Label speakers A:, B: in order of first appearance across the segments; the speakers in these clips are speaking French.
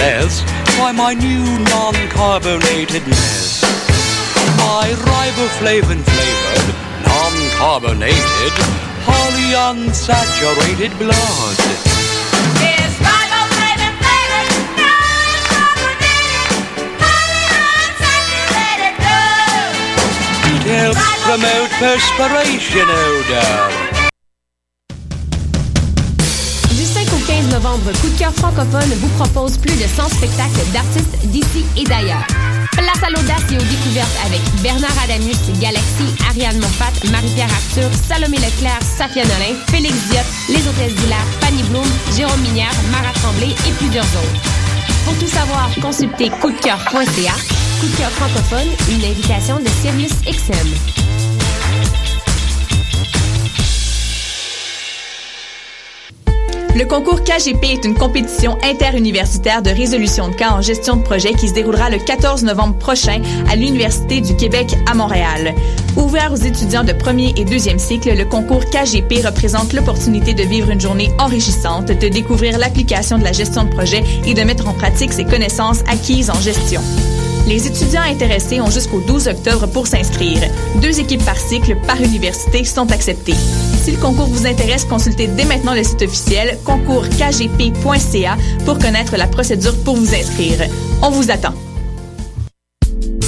A: less by my new non-carbonated mess. My riboflavin flavored, non-carbonated, wholly unsaturated blood.
B: It's riboflavin flavored, non-carbonated, highly unsaturated blood.
A: It helps promote perspiration odor.
C: Novembre, Coup de cœur francophone vous propose plus de 100 spectacles d'artistes d'ici et d'ailleurs. Place à l'audace et aux découvertes avec Bernard Adamus, Galaxy, Ariane Moffat, Marie-Pierre Arthur, Salomé Leclerc, Safia Nolin, Félix Diop, Les Hôtesses d'Hilaire, Fanny Bloom, Jérôme Minière, Marat Tremblay et plusieurs autres. Pour tout savoir, consultez coupdecoeur.ca. Coup de cœur francophone, une invitation de Sirius XM.
D: Le concours KGP est une compétition interuniversitaire de résolution de cas en gestion de projet qui se déroulera le 14 novembre prochain à l'Université du Québec à Montréal. Ouvert aux étudiants de premier et deuxième cycle, le concours KGP représente l'opportunité de vivre une journée enrichissante, de découvrir l'application de la gestion de projet et de mettre en pratique ses connaissances acquises en gestion. Les étudiants intéressés ont jusqu'au 12 octobre pour s'inscrire. Deux équipes par cycle par université sont acceptées. Si le concours vous intéresse, consultez dès maintenant le site officiel concourskgp.ca pour connaître la procédure pour vous inscrire. On vous attend.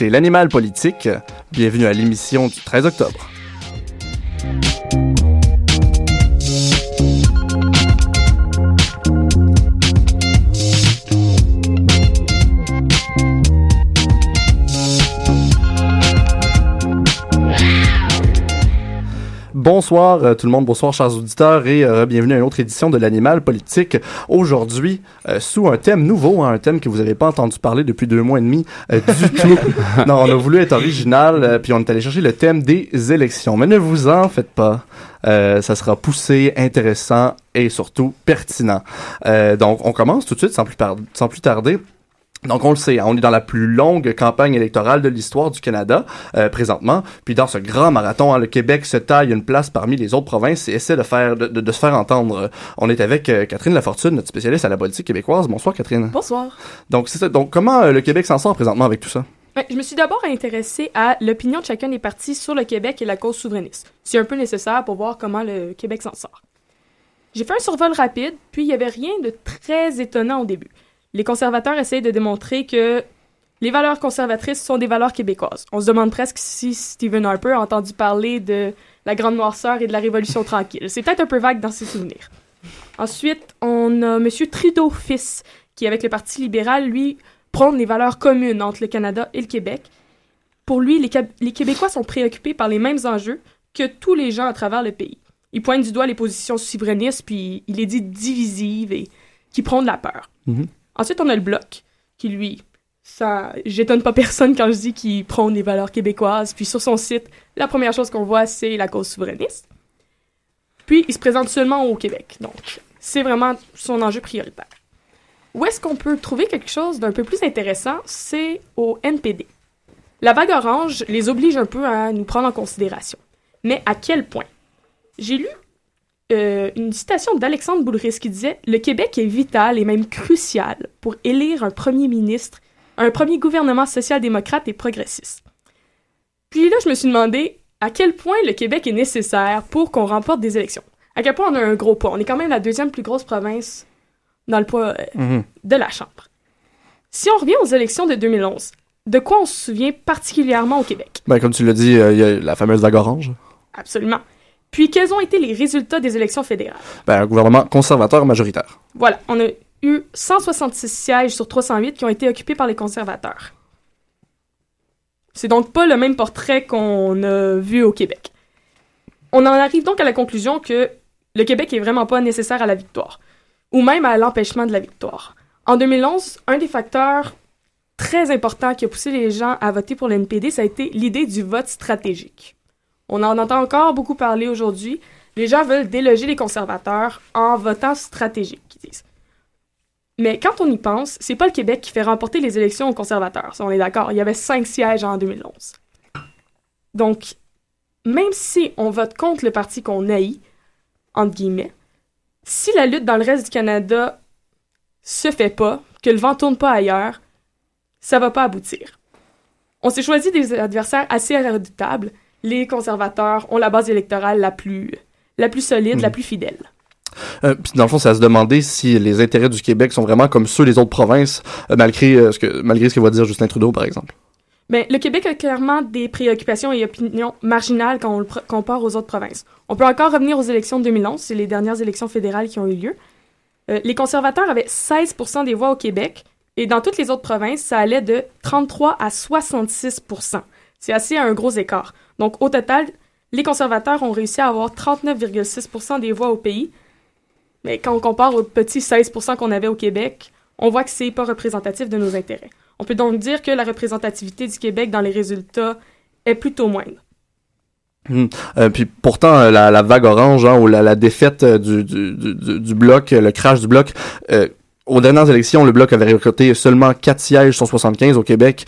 E: écoutez l'animal politique. Bienvenue à l'émission du 13 octobre. Bonsoir euh, tout le monde, bonsoir chers auditeurs et euh, bienvenue à une autre édition de l'animal politique. Aujourd'hui, euh, sous un thème nouveau, hein, un thème que vous n'avez pas entendu parler depuis deux mois et demi du tout. non, on a voulu être original, puis on est allé chercher le thème des élections. Mais ne vous en faites pas, euh, ça sera poussé, intéressant et surtout pertinent. Euh, donc on commence tout de suite sans plus, par- sans plus tarder. Donc on le sait, hein, on est dans la plus longue campagne électorale de l'histoire du Canada euh, présentement. Puis dans ce grand marathon, hein, le Québec se taille une place parmi les autres provinces et essaie de faire de, de- de se faire entendre. On est avec euh, Catherine Lafortune, notre spécialiste à la politique québécoise. Bonsoir Catherine.
F: Bonsoir.
E: Donc c'est ça. Donc comment euh, le Québec s'en sort présentement avec tout ça?
F: Je me suis d'abord intéressée à l'opinion de chacun des partis sur le Québec et la cause souverainiste. C'est un peu nécessaire pour voir comment le Québec s'en sort. J'ai fait un survol rapide, puis il n'y avait rien de très étonnant au début. Les conservateurs essayent de démontrer que les valeurs conservatrices sont des valeurs québécoises. On se demande presque si Stephen Harper a entendu parler de la Grande Noirceur et de la Révolution tranquille. C'est peut-être un peu vague dans ses souvenirs. Ensuite, on a M. Trudeau fils, qui avec le Parti libéral, lui, prône les valeurs communes entre le Canada et le Québec. Pour lui, les, Québécois sont préoccupés par les mêmes enjeux que tous les gens à travers le pays. Il pointe du doigt les positions souverainistes, puis il les dit divisives et qui prônent la peur.
E: Mhm.
F: Ensuite, on a le Bloc, qui lui, ça, j'étonne pas personne quand je dis qu'il prône les valeurs québécoises. Puis sur son site, la première chose qu'on voit, c'est la cause souverainiste. Puis il se présente seulement au Québec. Donc, c'est vraiment son enjeu prioritaire. Où est-ce qu'on peut trouver quelque chose d'un peu plus intéressant? C'est au NPD. La vague orange les oblige un peu à nous prendre en considération. Mais à quel point? J'ai lu euh, une citation d'Alexandre Boulris qui disait Le Québec est vital et même crucial pour élire un premier ministre, un premier gouvernement social-démocrate et progressiste. Puis là, je me suis demandé à quel point le Québec est nécessaire pour qu'on remporte des élections. À quel point on a un gros poids. On est quand même la deuxième plus grosse province dans le poids euh,
E: Mhm.
F: de la Chambre. Si on revient aux élections de 2011, de quoi on se souvient particulièrement au Québec?
E: Ben, comme tu l'as dit, euh, il y a la fameuse vague orange.
F: Absolument. Puis, quels ont été les résultats des élections fédérales?
E: Ben, un gouvernement conservateur majoritaire.
F: Voilà, on a eu 166 sièges sur 308 qui ont été occupés par les conservateurs. C'est donc pas le même portrait qu'on a vu au Québec. On en arrive donc à la conclusion que le Québec est vraiment pas nécessaire à la victoire, ou même à l'empêchement de la victoire. En 2011, un des facteurs très importants qui a poussé les gens à voter pour l'NPD, ça a été l'idée du vote stratégique. On en entend encore beaucoup parler aujourd'hui. Les gens veulent déloger les conservateurs en votant stratégique, ils disent. Mais quand on y pense, c'est pas le Québec qui fait remporter les élections aux conservateurs, on est d'accord. Il y avait cinq sièges en 2011. Donc, même si on vote contre le parti qu'on haït, entre guillemets, si la lutte dans le reste du Canada se fait pas, que le vent tourne pas ailleurs, ça va pas aboutir. On s'est choisi des adversaires assez redoutables. Les conservateurs ont la base électorale la plus, la plus solide,
E: Mhm.
F: la plus fidèle.
E: Euh, puis dans le fond, c'est à se demander si les intérêts du Québec sont vraiment comme ceux des autres provinces, euh, malgré, euh, ce que, malgré ce que va dire Justin Trudeau, par exemple.
F: Mais le Québec a clairement des préoccupations et opinions marginales quand on le compare aux autres provinces. On peut encore revenir aux élections de 2011, c'est les dernières élections fédérales qui ont eu lieu. Les conservateurs avaient 16 des voix au Québec et dans toutes les autres provinces, ça allait de 33 à 66 C'est assez un gros écart. Donc au total, les conservateurs ont réussi à avoir 39,6% des voix au pays. Mais quand on compare aux petits 16% qu'on avait au Québec, on voit que c'est pas représentatif de nos intérêts. On peut donc dire que la représentativité du Québec dans les résultats est plutôt moindre.
E: Euh, puis pourtant, euh, la, vague orange, hein, ou la, défaite euh, du, bloc, le crash du bloc, aux dernières élections, le bloc avait récolté seulement 4 sièges sur 75 au Québec.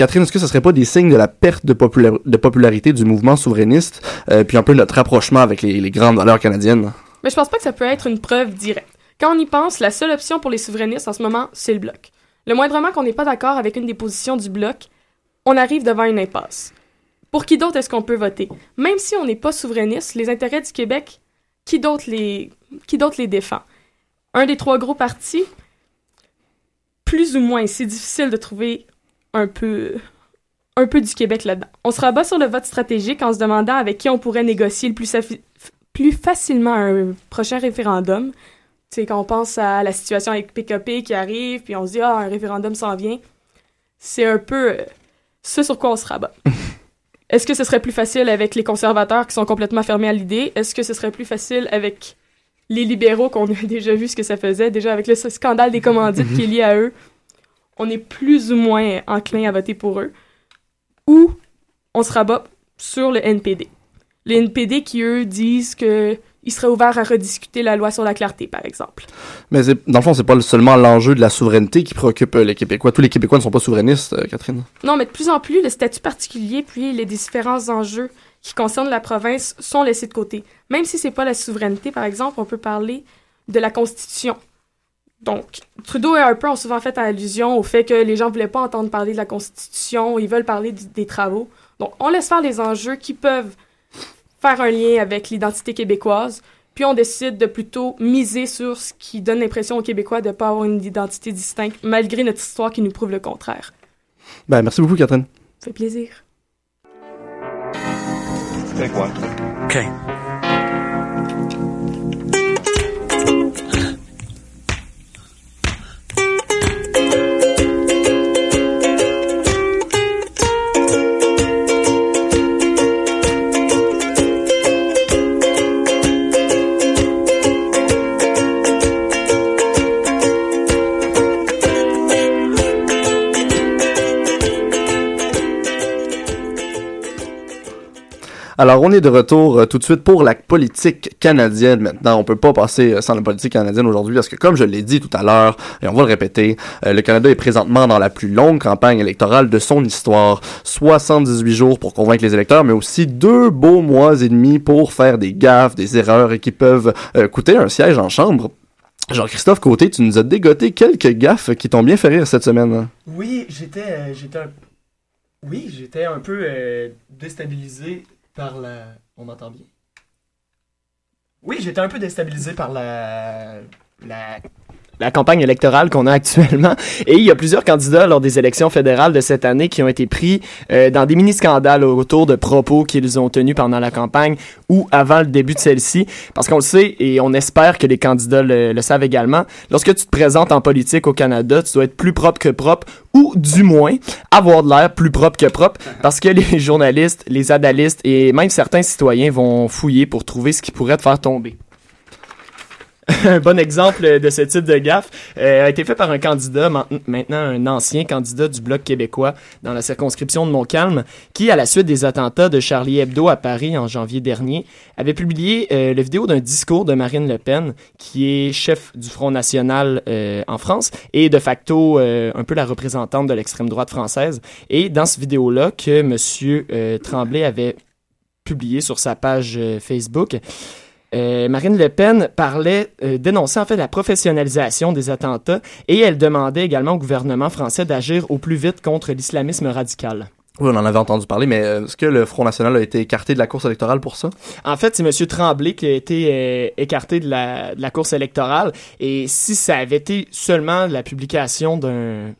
E: Catherine, est-ce que ce serait pas des signes de la perte de, popula- de popularité du mouvement souverainiste, euh, puis un peu notre rapprochement avec les, grandes valeurs canadiennes?
F: Mais je pense pas que ça peut être une preuve directe. Quand on y pense, la seule option pour les souverainistes en ce moment, c'est le bloc. Le moindrement qu'on n'est pas d'accord avec une des positions du bloc, on arrive devant une impasse. Pour qui d'autre est-ce qu'on peut voter? Même si on n'est pas souverainiste, les intérêts du Québec, qui d'autre les, les défend? Un des trois gros partis? Plus ou moins, c'est difficile de trouver un peu, un peu du Québec là-dedans. On se rabat sur le vote stratégique en se demandant avec qui on pourrait négocier le plus, plus facilement un prochain référendum. Tu sais, quand on pense à la situation avec PKP qui arrive, puis on se dit, ah, un référendum s'en vient, c'est un peu euh, ce sur quoi on se rabat. Est-ce que ce serait plus facile avec les conservateurs qui sont complètement fermés à l'idée? Est-ce que ce serait plus facile avec les libéraux qu'on a déjà vu ce que ça faisait, déjà avec le scandale des commandites qui est lié à eux? On est plus ou moins enclin à voter pour eux. Ou on se rabat sur le NPD. Les NPD qui, eux, disent que ils seraient ouverts à rediscuter la loi sur la clarté, par exemple.
E: Mais dans le fond, c'est pas seulement l'enjeu de la souveraineté qui préoccupe euh, les Québécois. Tous les Québécois ne sont pas souverainistes, euh, Catherine.
F: Non, mais de plus en plus, le statut particulier puis les différents enjeux qui concernent la province sont laissés de côté. Même si c'est pas la souveraineté, par exemple, on peut parler de la Constitution. Donc, Trudeau et Harper ont souvent fait allusion au fait que les gens voulaient pas entendre parler de la Constitution, ils veulent parler du- des travaux. Donc, on laisse faire les enjeux qui peuvent faire un lien avec l'identité québécoise, puis on décide de plutôt miser sur ce qui donne l'impression aux Québécois de ne pas avoir une identité distincte, malgré notre histoire qui nous prouve le contraire.
E: Ben, merci beaucoup, Catherine.
F: Ça fait plaisir.
A: Okay.
E: Alors, on est de retour euh, tout de suite pour la politique canadienne maintenant. On peut pas passer euh, sans la politique canadienne aujourd'hui parce que, comme je l'ai dit tout à l'heure, et on va le répéter, euh, le Canada est présentement dans la plus longue campagne électorale de son histoire. 78 jours pour convaincre les électeurs, mais aussi deux beaux mois et demi pour faire des gaffes, des erreurs qui peuvent coûter un siège en chambre. Jean-Christophe Côté, tu nous as dégoté quelques gaffes qui t'ont bien fait rire cette semaine.
G: Oui, j'étais Oui, j'étais un peu déstabilisé par la. On m'entend bien? Oui, j'étais un peu déstabilisé par la. La la campagne électorale qu'on a actuellement. Et il y a plusieurs candidats lors des élections fédérales de cette année qui ont été pris euh, dans des mini-scandales autour de propos qu'ils ont tenus pendant la campagne ou avant le début de celle-ci. Parce qu'on le sait et on espère que les candidats le, le savent également. Lorsque tu te présentes en politique au Canada, tu dois être plus propre que propre ou du moins avoir de l'air plus propre que propre parce que les journalistes, les annalistes et même certains citoyens vont fouiller pour trouver ce qui pourrait te faire tomber un bon exemple de ce type de gaffe euh, a été fait par un candidat, ma- maintenant un ancien candidat du Bloc québécois dans la circonscription de Montcalm, qui, à la suite des attentats de Charlie Hebdo à Paris en janvier dernier, avait publié euh, la vidéo d'un discours de Marine Le Pen, qui est chef du Front National euh, en France et de facto euh, un peu la représentante de l'extrême droite française. Et dans ce vidéo-là que Monsieur euh, Tremblay avait publié sur sa page euh, Facebook, euh, Marine Le Pen parlait, euh, dénonçait en fait la professionnalisation des attentats et elle demandait également au gouvernement français d'agir au plus vite contre l'islamisme radical.
E: Oui, on en avait entendu parler, mais euh, est-ce que le Front National a été écarté de la course électorale pour ça?
G: En fait, c'est M. Tremblay qui a été euh, écarté de la, de la course électorale. Et si ça avait été seulement la publication d'un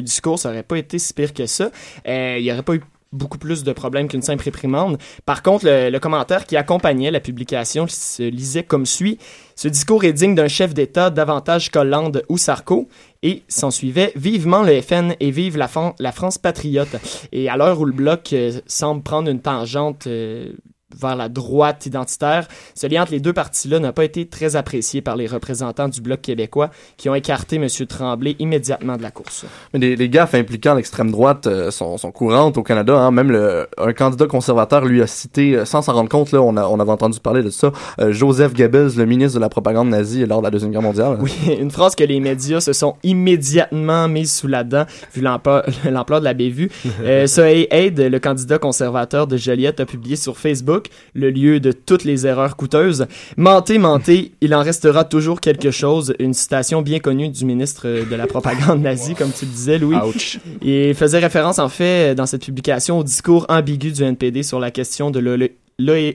G: discours, ça aurait pas été si pire que ça. Euh, il y aurait pas eu beaucoup plus de problèmes qu'une simple réprimande. Par contre, le, commentaire qui accompagnait la publication se lisait comme suit. Ce discours est digne d'un chef d'État davantage qu'Hollande ou Sarko. Et s'en suivait vivement le FN et vive la France patriote. Et à l'heure où le bloc euh, semble prendre une tangente euh, vers la droite identitaire, ce lien entre les deux partis-là n'a pas été très apprécié par les représentants du bloc québécois qui ont écarté M. Tremblay immédiatement de la course.
E: Mais les, les gaffes impliquant l'extrême droite euh, sont, sont courantes au Canada. Hein. Même le, un candidat conservateur lui a cité, euh, sans s'en rendre compte, là, on, a, on avait entendu parler de ça, euh, Joseph Goebbels, le ministre de la propagande nazie lors de la Deuxième Guerre mondiale.
G: Oui, une phrase que les médias se sont immédiatement mis sous la dent, vu l'ampleur de la bévue. Euh, Soheil Aide, le candidat conservateur de Joliette, a publié sur Facebook, le lieu de toutes les erreurs coûteuses. Mentez, mentez, il en restera toujours quelque chose. Une citation bien connue du ministre de la propagande nazie, comme tu le disais, Louis.
E: Ouch.
G: Il faisait référence, en fait, dans cette publication, au discours ambigu du NPD sur la question de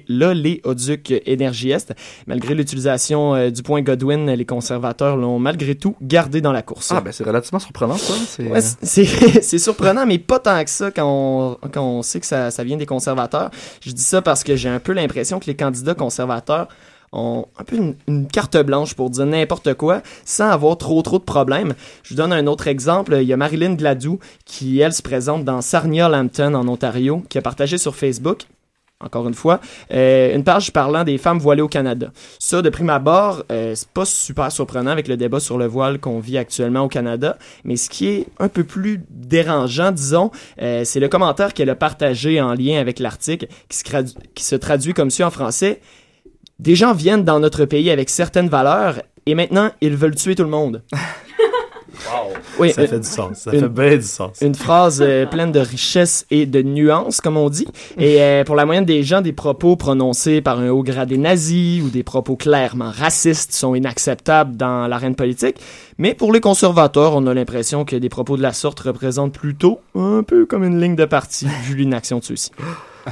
G: l'oléoduc Énergie Est. Malgré l'utilisation euh, du point Godwin, les conservateurs l'ont malgré tout gardé dans la course.
E: Ah, ben c'est relativement surprenant, ça. C'est,
G: Ouais, c'est surprenant, mais pas tant que ça quand on, quand on sait que ça, ça vient des conservateurs. Je dis ça parce que j'ai un peu l'impression que les candidats conservateurs ont un peu une, une carte blanche pour dire n'importe quoi sans avoir trop trop de problèmes. Je vous donne un autre exemple. Il y a Marilyn Gladou qui, elle, se présente dans Sarnia-Lambton en Ontario, qui a partagé sur Facebook encore une fois, euh, une page parlant des femmes voilées au Canada. Ça, de prime abord, euh, c'est pas super surprenant avec le débat sur le voile qu'on vit actuellement au Canada, mais ce qui est un peu plus dérangeant, disons, euh, c'est le commentaire qu'elle a partagé en lien avec l'article, qui, qui se traduit comme suit en français. Des gens viennent dans notre pays avec certaines valeurs, et maintenant, ils veulent tuer tout le monde. Oui,
H: Ça fait du sens. Ça
G: une-
H: fait bien du sens.
G: une phrase euh, pleine de richesse et de nuances, comme on dit. Et euh, pour la moyenne des gens, des propos prononcés par un haut gradé nazi ou des propos clairement racistes sont inacceptables dans l'arène politique. Mais pour les conservateurs, on a l'impression que des propos de la sorte représentent plutôt un peu comme une ligne de parti, vu l'inaction de ceux-ci.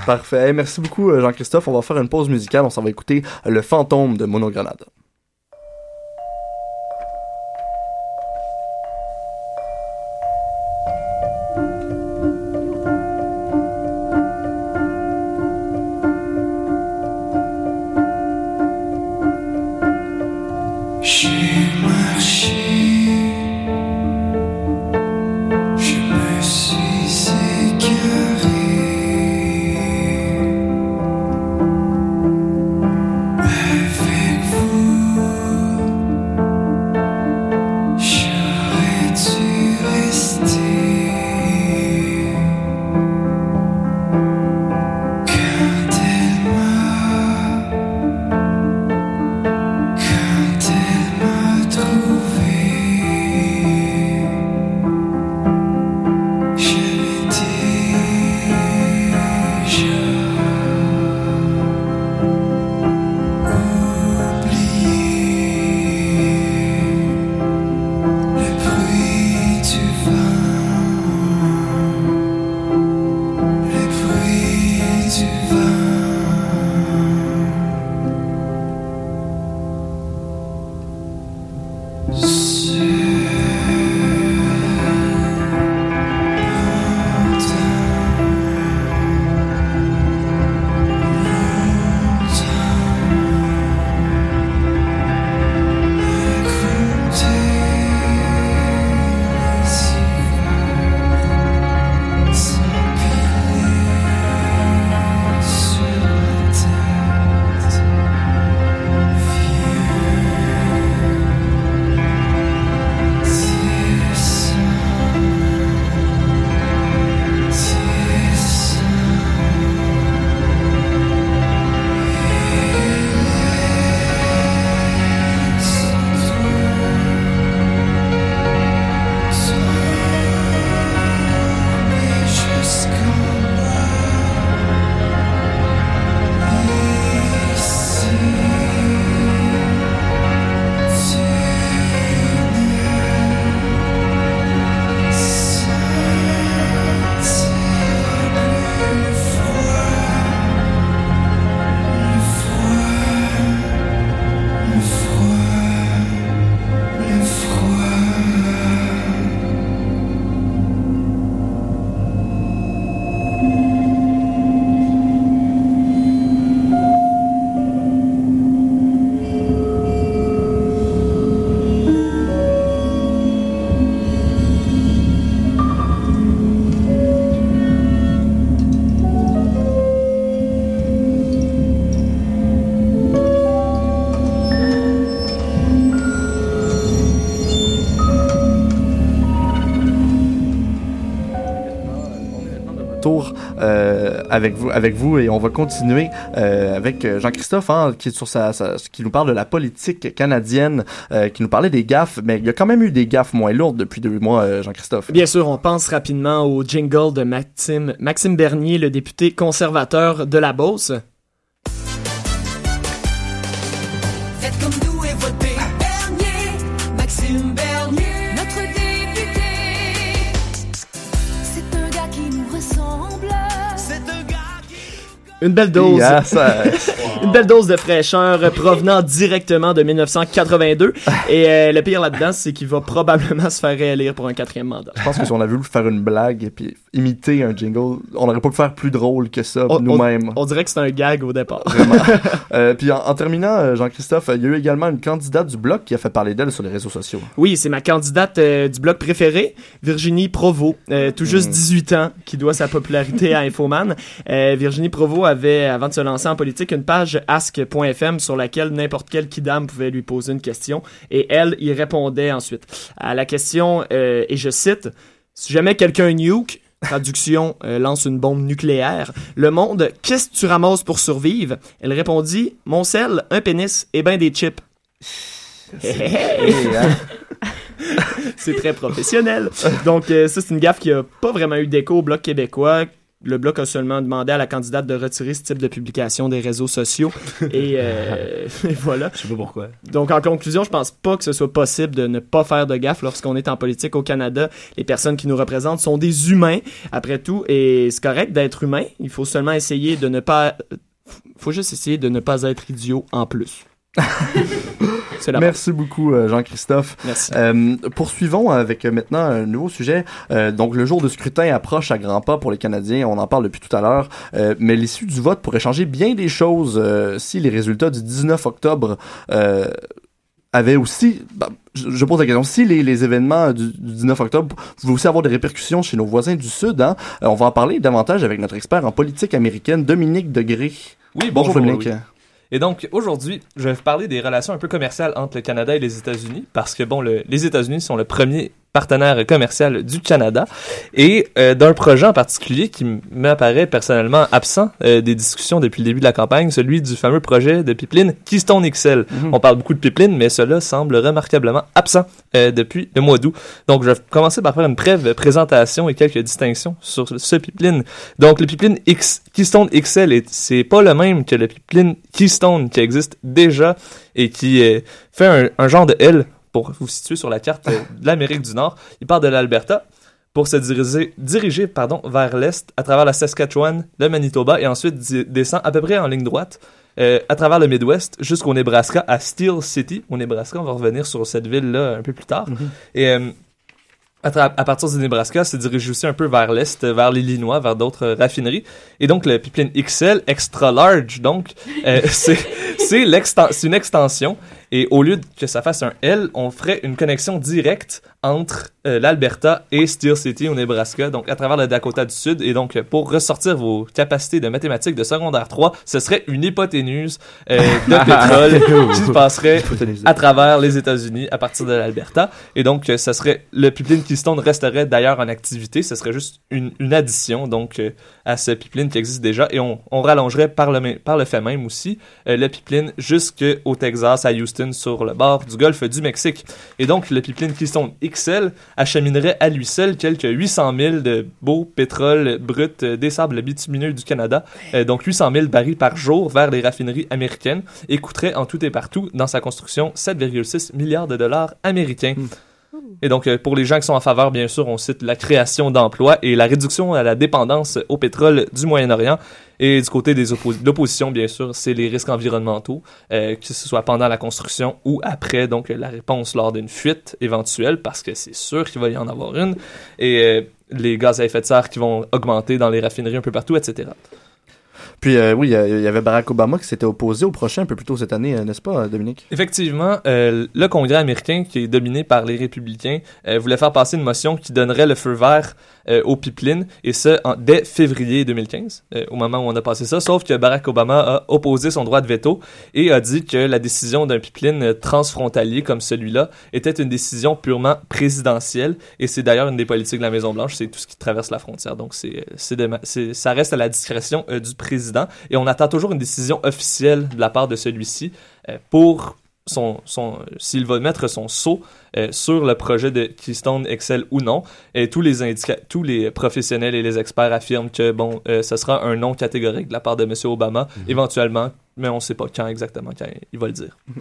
E: Parfait. Merci beaucoup, euh, Jean-Christophe. On va faire une pause musicale. On s'en va écouter Le fantôme de Monogrenade.
I: Avec vous,
E: avec vous et on va continuer euh, avec euh, Jean-Christophe hein, qui nous parle de la politique canadienne, euh, qui nous parlait des gaffes, mais il y a quand même eu des gaffes moins lourdes depuis deux mois, Jean-Christophe.
G: Bien sûr, on pense rapidement au jingle de Maxime, Maxime Bernier, le député conservateur de la Beauce. Une belle dose.
E: Ça-
G: Une belle dose de fraîcheur provenant directement de 1982. Et euh, le pire là-dedans, c'est qu'il va probablement se faire réélire pour un quatrième mandat.
E: Je pense que si on avait voulu faire une blague et puis imiter un jingle, on n'aurait pas pu faire plus drôle que ça nous-mêmes.
G: On dirait que c'est un gag au départ.
E: Vraiment. Euh, puis en, en terminant, euh, Jean-Christophe, il y a eu également une candidate du bloc qui a fait parler d'elle sur les réseaux sociaux.
G: Oui, c'est ma candidate euh, du bloc préféré, Virginie Provo, tout juste
E: Mm.
G: 18 ans, qui doit sa popularité à Infoman. Virginie Provo avait, avant de se lancer en politique, une page ask.fm sur laquelle n'importe quel kidam pouvait lui poser une question et elle y répondait ensuite. À la question, euh, et je cite, si jamais quelqu'un nuke, traduction, euh, lance une bombe nucléaire, le monde, qu'est-ce que tu ramasses pour survivre? Elle répondit, mon sel, un pénis et ben des chips. c'est très professionnel. Donc, euh, ça, c'est une gaffe qui a pas vraiment eu d'écho au Bloc québécois. Le Bloc a seulement demandé à la candidate de retirer ce type de publication des réseaux sociaux. Et, euh, et voilà.
H: Je sais pas pourquoi.
G: Donc, en conclusion, je pense pas que ce soit possible de ne pas faire de gaffe lorsqu'on est en politique au Canada. Les personnes qui nous représentent sont des humains, après tout, et c'est correct d'être humain. Il faut seulement essayer de ne pas... faut juste essayer de ne pas être idiot en plus.
E: Merci beaucoup, euh, Jean-Christophe.
G: Merci.
E: Euh, poursuivons avec euh, maintenant un nouveau sujet. Euh, donc, le jour de scrutin approche à grands pas pour les Canadiens. On en parle depuis tout à l'heure. Euh, mais l'issue du vote pourrait changer bien des choses euh, si les résultats du 19 octobre euh, avaient aussi... bah, je, je pose la question. Si les, les événements du, du 19 octobre pouvaient aussi avoir des répercussions chez nos voisins du Sud, hein, on va en parler davantage avec notre expert en politique américaine, Dominique Degré.
J: Oui,
E: Bonjour,
J: bonjour,
E: Dominique.
J: oui. Et donc, aujourd'hui, je vais vous parler des relations un peu commerciales entre le Canada et les États-Unis, parce que, bon, le- les États-Unis sont le premier partenaire commercial du Canada, et euh, d'un projet en particulier qui m'apparaît personnellement absent euh, des discussions depuis le début de la campagne, celui du fameux projet de pipeline Keystone XL. On parle beaucoup de pipeline, mais cela semble remarquablement absent euh, depuis le mois d'août. Donc, je vais commencer par faire une brève présentation et quelques distinctions sur ce pipeline. Donc, le pipeline X, Keystone XL, est- c'est pas le même que le pipeline Keystone qui existe déjà et qui fait un, un genre de L pour vous situer sur la carte euh, de l'Amérique du Nord. Il part de l'Alberta pour se diriger, diriger pardon, vers l'est à travers la Saskatchewan, le Manitoba et ensuite descend à peu près en ligne droite euh, à travers le Midwest jusqu'au Nebraska à Steel City. Au Nebraska, on va revenir sur cette ville-là un peu plus tard. Et euh, à, partir du Nebraska, se dirige aussi un peu vers l'est, vers l'Illinois, vers d'autres euh, raffineries. Et donc, le pipeline XL, extra large, donc, euh, c'est c'est l'exten- c'est une extension. Et au lieu que ça fasse un L, on ferait une connexion directe entre euh, l'Alberta et Steel City au Nebraska, donc à travers le Dakota du Sud. Et donc, euh, pour ressortir vos capacités de mathématiques de secondaire 3, ce serait une hypoténuse euh, de pétrole qui se passerait à travers les États-Unis à partir de l'Alberta. Et donc, euh, ça serait le pipeline Keystone resterait d'ailleurs en activité. Ce serait juste une, une addition donc à ce pipeline qui existe déjà. Et on, on rallongerait par le, par le fait même aussi le pipeline jusqu'au Texas, à Houston, sur le bord du golfe du Mexique. Et donc, le pipeline Keystone XL acheminerait à lui seul quelques 800 000 de beau pétrole brut euh, des sables bitumineux du Canada. Euh, donc, 800 000 barils par jour vers les raffineries américaines et coûterait en tout et partout dans sa construction 7,6 milliards de dollars américains. Et donc, euh, pour les gens qui sont en faveur, bien sûr, on cite la création d'emplois et la réduction à la dépendance au pétrole du Moyen-Orient. Et du côté des de l'opposition, bien sûr, c'est les risques environnementaux, euh, que ce soit pendant la construction ou après, donc la réponse lors d'une fuite éventuelle, parce que c'est sûr qu'il va y en avoir une, et euh, les gaz à effet de serre qui vont augmenter dans les raffineries un peu partout, etc.
E: Puis euh, oui, il y avait Barack Obama qui s'était opposé au prochain un peu plus tôt cette année, n'est-ce pas, Dominique?
J: Effectivement, euh, le Congrès américain, qui est dominé par les républicains, euh, voulait faire passer une motion qui donnerait le feu vert euh, aux et ce, dès février 2015, euh, au moment où on a passé ça, sauf que Barack Obama a opposé son droit de veto et a dit que la décision d'un pipeline euh, transfrontalier comme celui-là était une décision purement présidentielle, et c'est d'ailleurs une des politiques de la Maison-Blanche, c'est tout ce qui traverse la frontière, donc c'est, euh, ça reste à la discrétion du président, et on attend toujours une décision officielle de la part de celui-ci pour son, son, s'il va mettre son sceau euh, sur le projet de Keystone Excel ou non. Et tous les indica- tous les professionnels et les experts affirment que bon, euh, ce sera un non catégorique de la part de M. Obama, éventuellement, mais on ne sait pas quand exactement quand il va le dire.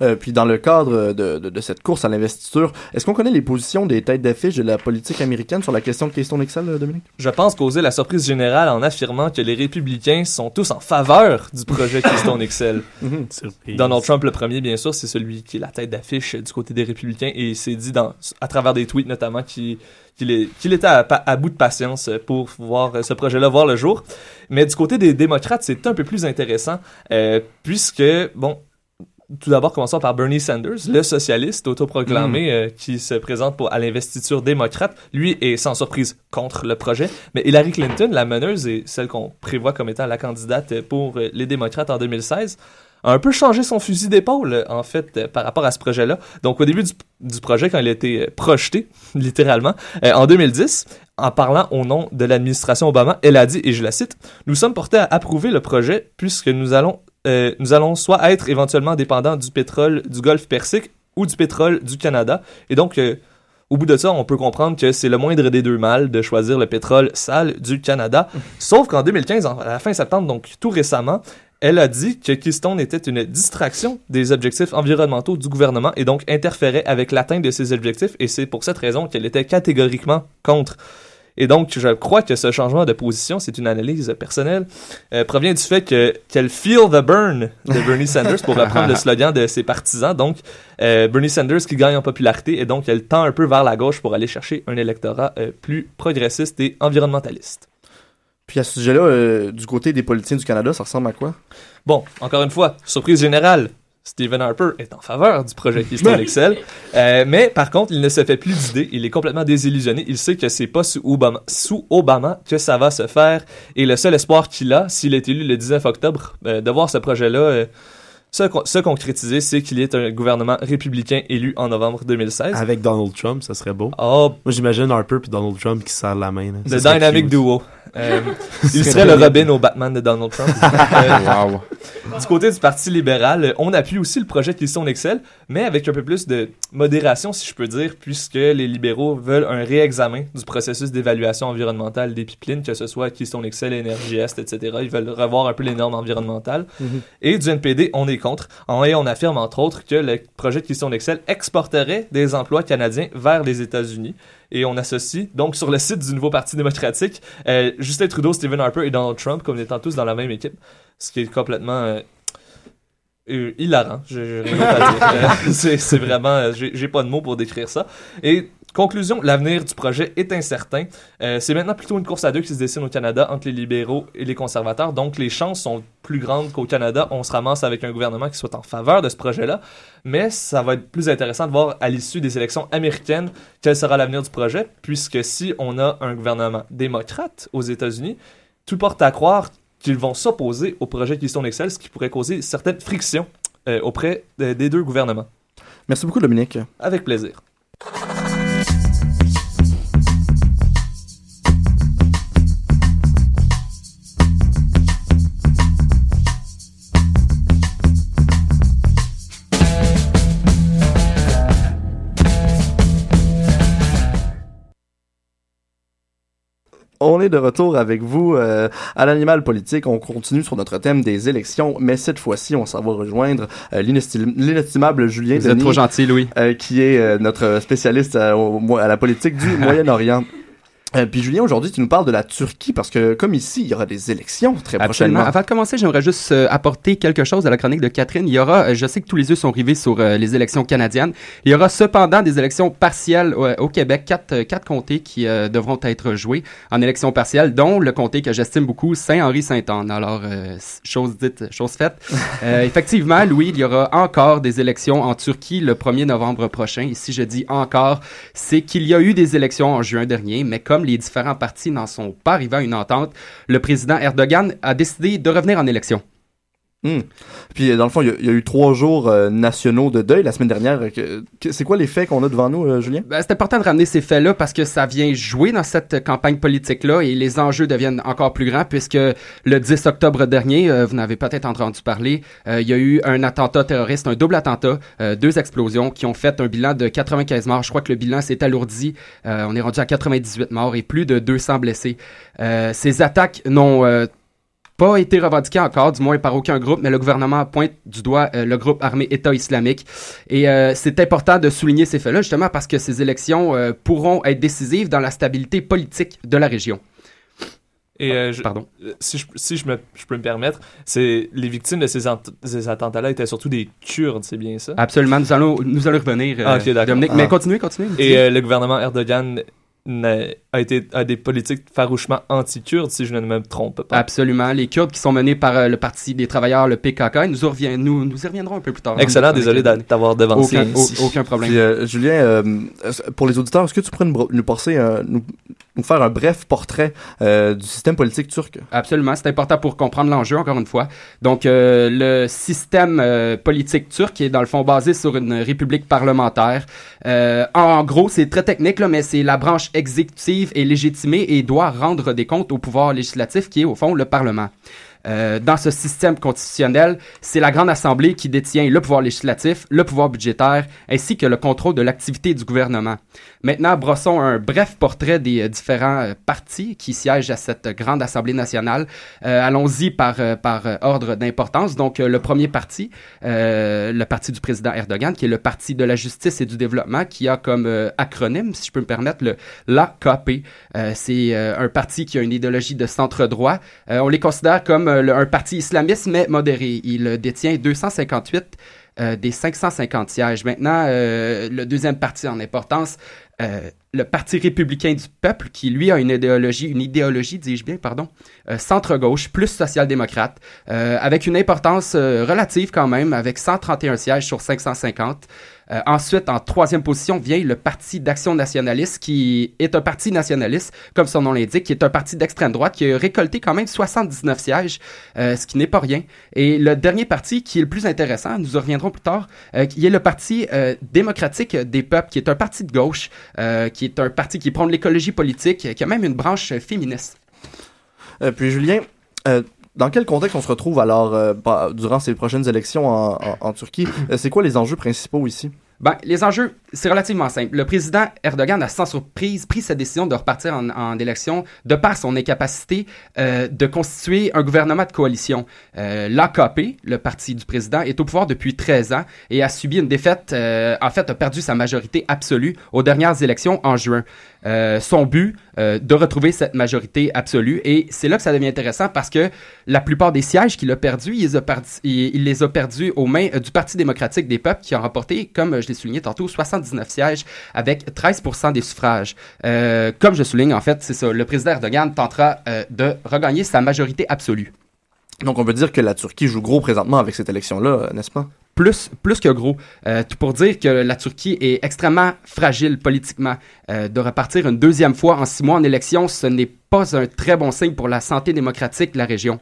E: Euh, puis dans le cadre de, de, de cette course à l'investiture, est-ce qu'on connaît les positions des têtes d'affiche de la politique américaine sur la question de Keystone Excel, euh, Dominique?
J: Je pense causer la surprise générale en affirmant que les républicains sont tous en faveur du projet Keystone Excel.
H: Surprise.
J: Donald Trump, le premier, bien sûr, c'est celui qui est la tête d'affiche du côté des républicains et il s'est dit, dans, à travers des tweets notamment, qu'il qu'il qu'il était à, bout de patience pour voir euh, ce projet-là voir le jour. Mais du côté des démocrates, c'est un peu plus intéressant euh, puisque, bon, tout d'abord, commençons par Bernie Sanders, le socialiste autoproclamé euh, qui se présente pour, à l'investiture démocrate. Lui est sans surprise contre le projet. Mais Hillary Clinton, la meneuse et celle qu'on prévoit comme étant la candidate pour euh, les démocrates en 2016, a un peu changé son fusil d'épaule, euh, en fait, euh, par rapport à ce projet-là. Donc, au début du, du projet, quand il a été euh, projeté, littéralement, en 2010, en parlant au nom de l'administration Obama, elle a dit, et je la cite, Nous sommes portés à approuver le projet puisque nous allons, euh, nous allons soit être éventuellement dépendants du pétrole du Golfe Persique ou du pétrole du Canada. Et donc, euh, au bout de ça, on peut comprendre que c'est le moindre des deux mâles de choisir le pétrole sale du Canada. Sauf qu'en 2015, en- à la fin septembre, donc tout récemment, elle a dit que Keystone était une distraction des objectifs environnementaux du gouvernement et donc interférait avec l'atteinte de ces objectifs et c'est pour cette raison qu'elle était catégoriquement contre. Et donc, je crois que ce changement de position, c'est une analyse personnelle, euh, provient du fait que qu'elle feel the burn de Bernie Sanders pour reprendre le slogan de ses partisans. Donc, euh, Bernie Sanders qui gagne en popularité et donc elle tend un peu vers la gauche pour aller chercher un électorat euh, plus progressiste et environnementaliste.
E: Puis à ce sujet-là, euh, du côté des politiciens du Canada, ça ressemble à quoi?
J: Bon, encore une fois, surprise générale, Stephen Harper est en faveur du projet Keystone Excel, Euh, mais par contre, il ne se fait plus d'idées, il est complètement désillusionné, il sait que c'est pas sous Obama, sous Obama que ça va se faire, et le seul espoir qu'il a, s'il est élu le 19 octobre, euh, de voir ce projet-là euh, se, con- se concrétiser, c'est qu'il y ait un gouvernement républicain élu en novembre 2016.
H: Avec Donald Trump, ça serait beau.
J: Oh,
H: Moi, j'imagine Harper puis Donald Trump qui se serrent la main. là. Serait
J: Dynamic
H: cute.
J: Duo. Euh, il serait le Robin au Batman de Donald Trump. Euh,
K: Wow.
J: Du côté du Parti libéral, on appuie aussi le projet Keystone Excel, mais avec un peu plus de modération, si je peux dire, puisque les libéraux veulent un réexamen du processus d'évaluation environnementale des pipelines, que ce soit Keystone Excel, Énergie Est, etc. Ils veulent revoir un peu les normes environnementales. Et du NPD, on est contre. En et on affirme entre autres que le projet Keystone Excel exporterait des emplois canadiens vers les États-Unis. Et on associe donc sur le site du nouveau Parti démocratique euh, Justin Trudeau, Stephen Harper et Donald Trump comme étant tous dans la même équipe, ce qui est complètement euh, hilarant. J'ai dire. Euh, c'est vraiment, euh, j'ai pas de mots pour décrire ça. Et conclusion, l'avenir du projet est incertain. Euh, c'est maintenant plutôt une course à deux qui se dessine au Canada entre les libéraux et les conservateurs. Donc les chances sont plus grandes qu'au Canada, on se ramasse avec un gouvernement qui soit en faveur de ce projet-là. Mais ça va être plus intéressant de voir à l'issue des élections américaines quel sera l'avenir du projet, puisque si on a un gouvernement démocrate aux États-Unis, tout porte à croire qu'ils vont s'opposer au projet Keystone Excel, ce qui pourrait causer certaines frictions euh, auprès de- des deux gouvernements.
E: Merci beaucoup, Dominique.
J: Avec plaisir.
E: On est de retour avec vous euh, à l'animal politique. On continue sur notre thème des élections, mais cette fois-ci, on s'en va rejoindre euh, l'inestim- l'inestimable Julien
K: Vous êtes trop gentil, Louis.
E: euh, qui est notre spécialiste au- à la politique du Moyen-Orient. Euh, puis Julien, aujourd'hui, tu nous parles de la Turquie parce que comme ici, il y aura des élections très prochainement.
K: Avant de commencer, j'aimerais juste euh, apporter quelque chose à la chronique de Catherine. Il y aura, euh, je sais que tous les yeux sont rivés sur euh, les élections canadiennes. Il y aura cependant des élections partielles au Québec, quatre, quatre comtés qui euh, devront être joués en élections partielles, dont le comté que j'estime beaucoup, Saint-Henri-Saint-Anne. Alors, euh, chose dite, chose faite. Euh, effectivement, Louis, il y aura encore des élections en Turquie le 1er novembre prochain. Et si je dis encore, c'est qu'il y a eu des élections en juin dernier, mais comme les différents partis n'en sont pas arrivés à une entente, le président Erdogan a décidé de revenir en élection.
E: Hmm. Puis dans le fond, il y, a- eu trois jours euh, nationaux de deuil la semaine dernière. C'est quoi les faits qu'on a devant nous, euh, Julien?
K: Ben, c'est important de ramener ces faits-là parce que ça vient jouer dans cette campagne politique-là et les enjeux deviennent encore plus grands puisque le 10 octobre dernier, euh, vous n'avez peut-être entendu parler, euh, il y a eu un attentat terroriste, un double attentat, euh, deux explosions qui ont fait un bilan de 95 morts. Je crois que le bilan s'est alourdi. Euh, on est rendu à 98 morts et plus de 200 blessés. Euh, ces attaques n'ont euh, pas été revendiquées encore, du moins par aucun groupe, mais le gouvernement pointe du doigt euh, le groupe armé État islamique. Et euh, c'est important de souligner ces faits-là, justement parce que ces élections euh, pourront être décisives dans la stabilité politique de la région.
J: Et euh, je-
K: Pardon.
J: si, je, si je, me, je peux me permettre, c'est les victimes de ces, ent- ces attentats-là étaient surtout des Kurdes, c'est bien ça?
K: Absolument, nous allons, nous allons revenir, euh,
J: Ah.
K: Dominique.
J: Ah.
K: Mais continuez, continuez.
J: Et euh, le gouvernement Erdogan a, été, a des politiques farouchement anti-kurdes, si je ne me trompe pas.
K: Absolument, les Kurdes qui sont menés par euh, le Parti des travailleurs, le PKK, et nous, y revient- nous, nous y reviendrons un peu plus tard.
J: Excellent,
K: Avec
J: désolé
K: les-
J: d'a- t'avoir devancé
K: Aucun, au- aucun problème.
E: Puis, euh, Julien, euh, pour les auditeurs, est-ce que tu pourrais nous, nous passer, un- nous, nous faire un bref portrait euh, du système politique turc?
K: Absolument, c'est important pour comprendre l'enjeu, encore une fois. Donc, euh, le système euh, politique turc est dans le fond basé sur une république parlementaire. Euh, en gros, c'est très technique, là, mais c'est la branche exécutive est légitimée et doit rendre des comptes au pouvoir législatif qui est au fond le Parlement. Euh, dans ce système constitutionnel, c'est la Grande Assemblée qui détient le pouvoir législatif, le pouvoir budgétaire, ainsi que le contrôle de l'activité du gouvernement. Maintenant, brossons un bref portrait des euh, différents euh, partis qui siègent à cette Grande Assemblée nationale. Euh, Allons-y par, euh, par ordre d'importance. Donc, le premier parti, euh, le parti du président Erdogan, qui est le Parti de la justice et du développement, qui a comme acronyme, si je peux me permettre, le l'AKP. C'est un parti qui a une idéologie de centre-droit. On les considère comme un parti islamiste, mais modéré. Il détient 258 euh, des 550 sièges. Maintenant, euh, le deuxième parti en importance, euh, le Parti républicain du peuple, qui lui a une idéologie, une idéologie, dis-je bien, pardon, euh, centre-gauche, plus social-démocrate, euh, avec une importance euh, relative quand même, avec 131 sièges sur 550. Euh, ensuite, en troisième position, vient le Parti d'action nationaliste, qui est un parti nationaliste, comme son nom l'indique, qui est un parti d'extrême droite, qui a récolté quand même 79 sièges, euh, ce qui n'est pas rien. Et le dernier parti, qui est le plus intéressant, nous y reviendrons plus tard, euh, qui est le Parti euh, démocratique des peuples, qui est un parti de gauche, qui est un parti qui prend de l'écologie politique, qui a même une branche féministe.
E: Puis Julien, dans quel contexte on se retrouve alors euh, durant ces prochaines élections en, Turquie? Euh, c'est quoi les enjeux principaux ici?
K: Ben, les enjeux, c'est relativement simple. Le président Erdogan a sans surprise pris sa décision de repartir en, en élection de par son incapacité euh, de constituer un gouvernement de coalition. Euh, L'AKP, le parti du président, est au pouvoir depuis 13 ans et a subi une défaite, en fait, a perdu sa majorité absolue aux dernières élections en juin. Euh, son but, euh, de retrouver cette majorité absolue. Et c'est là que ça devient intéressant parce que la plupart des sièges qu'il a perdus, il les a, perdus aux mains euh, du Parti démocratique des peuples qui a remporté, comme je l'ai souligné tantôt, 79 sièges avec 13 des suffrages. Comme je souligne, en fait, c'est ça. Le président Erdogan tentera de regagner sa majorité absolue.
E: Donc on peut dire que la Turquie joue gros présentement avec cette élection-là, n'est-ce pas?
K: Plus, plus que gros. Euh, tout pour dire que la Turquie est extrêmement fragile politiquement. Euh, de repartir une deuxième fois en six mois en élection, ce n'est pas un très bon signe pour la santé démocratique de la région.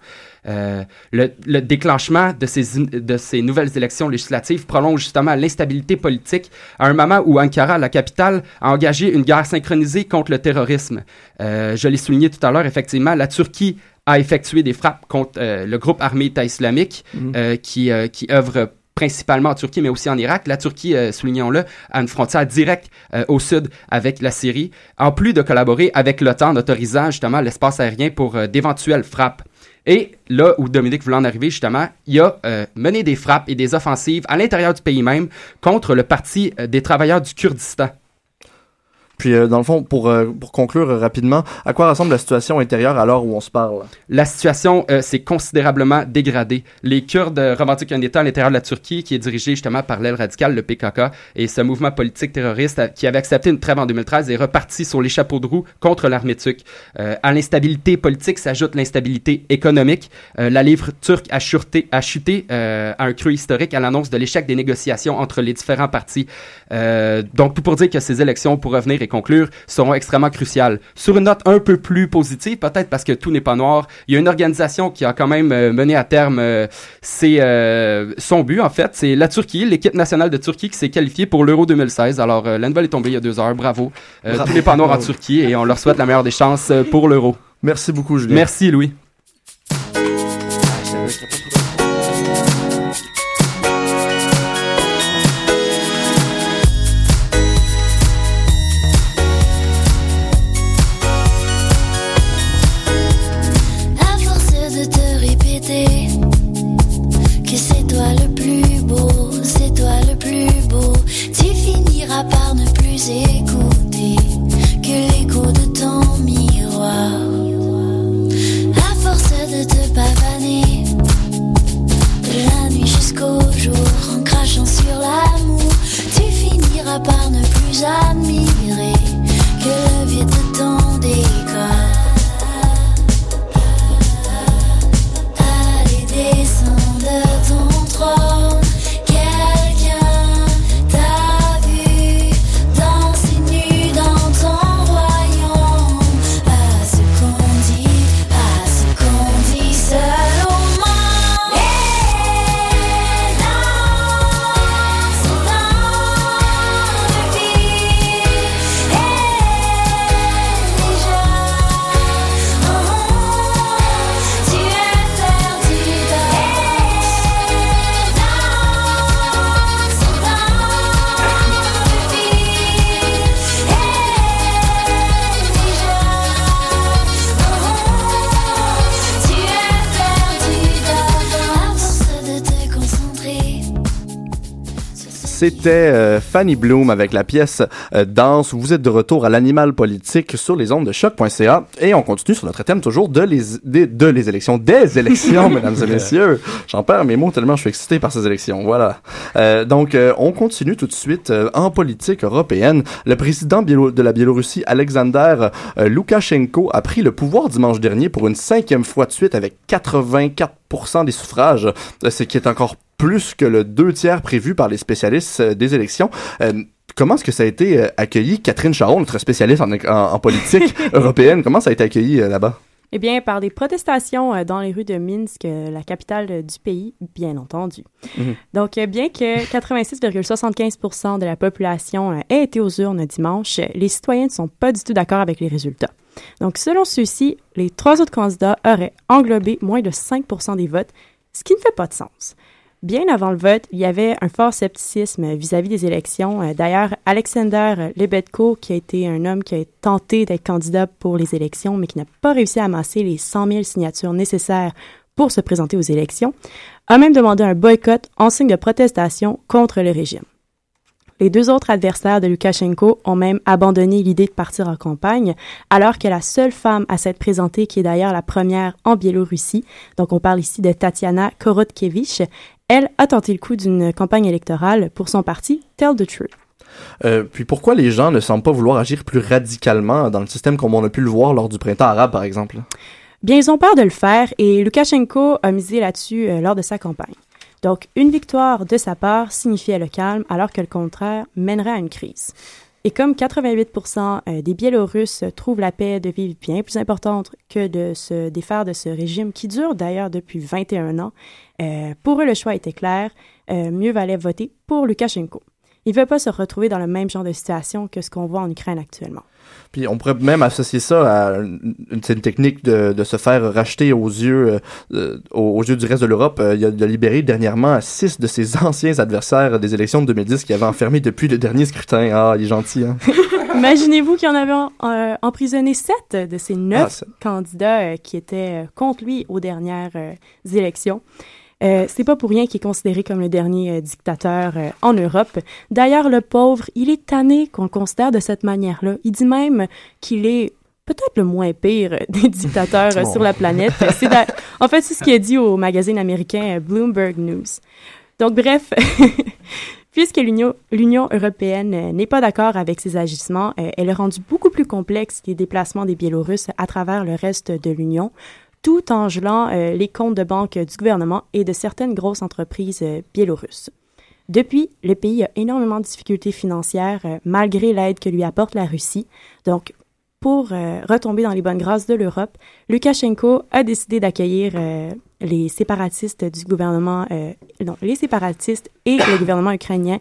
K: Euh, le, le déclenchement de ces, in- de ces nouvelles élections législatives prolonge justement l'instabilité politique à un moment où Ankara, la capitale, a engagé une guerre synchronisée contre le terrorisme. Je l'ai souligné tout à l'heure, effectivement, la Turquie a effectué des frappes contre euh, le groupe armé État islamique
E: Mhm.
K: euh, qui, euh, qui œuvre principalement en Turquie, mais aussi en Irak. La Turquie, euh, soulignons-le, a une frontière directe euh, au sud avec la Syrie, en plus de collaborer avec l'OTAN en autorisant justement l'espace aérien pour euh, d'éventuelles frappes. Et là où Dominique voulait en arriver, justement, il a mené des frappes et des offensives à l'intérieur du pays même contre le Parti des travailleurs du Kurdistan.
E: Puis, euh, dans le fond, pour, euh, pour conclure euh, rapidement, à quoi ressemble la situation intérieure à l'heure où on se parle?
K: La situation euh, s'est considérablement dégradée. Les Kurdes euh, revendiquent un État à l'intérieur de la Turquie qui est dirigé justement par l'aile radicale, le PKK, et ce mouvement politique terroriste qui avait accepté une trêve en 2013 est reparti sur les chapeaux de roue contre l'armée turque. À l'instabilité politique s'ajoute l'instabilité économique. La livre turque a chuté, a chuté à un creux historique à l'annonce de l'échec des négociations entre les différents partis. Donc, tout pour dire que ces élections, pour revenir conclure, seront extrêmement cruciales. Sur une note un peu plus positive, peut-être parce que tout n'est pas noir, il y a une organisation qui a quand même euh, mené à terme euh, ses, euh, son but, en fait. C'est la Turquie, l'équipe nationale de Turquie qui s'est qualifiée pour l'Euro 2016. Alors, la nouvelle est tombée il y a deux heures. Bravo.
E: Bravo.
K: Tout n'est pas noir en Turquie et on leur souhaite la meilleure des chances pour l'Euro.
E: Merci beaucoup, Julien.
K: Merci, Louis.
E: C'était euh, Fanny Bloom avec la pièce euh, Danse. Vous êtes de retour à l'animal politique sur les ondes de choc.ca et on continue sur notre thème toujours de les, des- de les élections, des élections, mesdames et messieurs. J'en perds mes mots tellement je suis excité par ces élections. Voilà. Euh, donc, euh, on continue tout de suite euh, en politique européenne. Le président de la Biélorussie, Alexander Loukachenko, a pris le pouvoir dimanche dernier pour une cinquième fois de suite avec 84% des suffrages, ce qui est encore plus que le deux tiers prévu par les spécialistes euh, des élections. Euh, Comment est-ce que ça a été euh, accueilli? Catherine Charon, notre spécialiste en, en- en politique européenne, comment ça a été accueilli là-bas?
L: Eh bien, par des protestations dans les rues de Minsk, la capitale du pays, bien entendu.
E: Mhm.
L: Donc, bien que 86,75% de la population ait été aux urnes dimanche, les citoyens ne sont pas du tout d'accord avec les résultats. Donc, selon ceux-ci, les trois autres candidats auraient englobé moins de 5% des votes, ce qui ne fait pas de sens. Bien avant le vote, il y avait un fort scepticisme vis-à-vis des élections. Euh, D'ailleurs, Alexander Lebedko, qui a été un homme qui a tenté d'être candidat pour les élections, mais qui n'a pas réussi à amasser les 100 000 signatures nécessaires pour se présenter aux élections, a même demandé un boycott en signe de protestation contre le régime. Les deux autres adversaires de Lukashenko ont même abandonné l'idée de partir en campagne, alors que la seule femme à s'être présentée, qui est d'ailleurs la première en Biélorussie, donc on parle ici de Tatiana Korotkevich, elle a tenté le coup d'une campagne électorale pour son parti Tell the Truth.
E: Euh, puis pourquoi les gens ne semblent pas vouloir agir plus radicalement dans le système comme on a pu le voir lors du printemps arabe, par exemple?
L: Bien, ils ont peur de le faire et Lukashenko a misé là-dessus euh, lors de sa campagne. Donc, une victoire de sa part signifiait le calme, alors que le contraire mènerait à une crise. Et comme 88% euh, des Biélorusses trouvent la paix de vivre bien plus importante que de se défaire de ce régime qui dure d'ailleurs depuis 21 ans, euh, pour eux le choix était clair, euh, mieux valait voter pour Lukashenko. Il ne veut pas se retrouver dans le même genre de situation que ce qu'on voit en Ukraine actuellement.
E: Puis on pourrait même associer ça à une, technique de, de se faire racheter aux yeux, euh, euh, aux, yeux du reste de l'Europe. Euh, il, a, il a libéré dernièrement six de ses anciens adversaires des élections de 2010 qui avaient enfermé depuis le dernier scrutin. Ah, il est gentil, hein?
L: Imaginez-vous qu'il en avait euh, emprisonné sept de ces neuf
E: Ah,
L: candidats euh, qui étaient contre lui aux dernières élections. Euh, c'est pas pour rien qu'il est considéré comme le dernier euh, dictateur euh, en Europe. D'ailleurs, le pauvre, il est tanné qu'on le considère de cette manière-là. Il dit même qu'il est peut-être le moins pire des dictateurs euh, sur la planète. En fait, c'est ce qu'il a dit au magazine américain euh, Bloomberg News. Donc, bref, puisque l'Union européenne euh, n'est pas d'accord avec ses agissements, euh, elle a rendu beaucoup plus complexe les déplacements des Biélorusses à travers le reste de l'Union, tout en gelant euh, les comptes de banque du gouvernement et de certaines grosses entreprises euh, biélorusses. Depuis, le pays a énormément de difficultés financières euh, malgré l'aide que lui apporte la Russie. Donc, pour retomber dans les bonnes grâces de l'Europe, Lukashenko a décidé d'accueillir les séparatistes du gouvernement, non, les séparatistes et le gouvernement ukrainien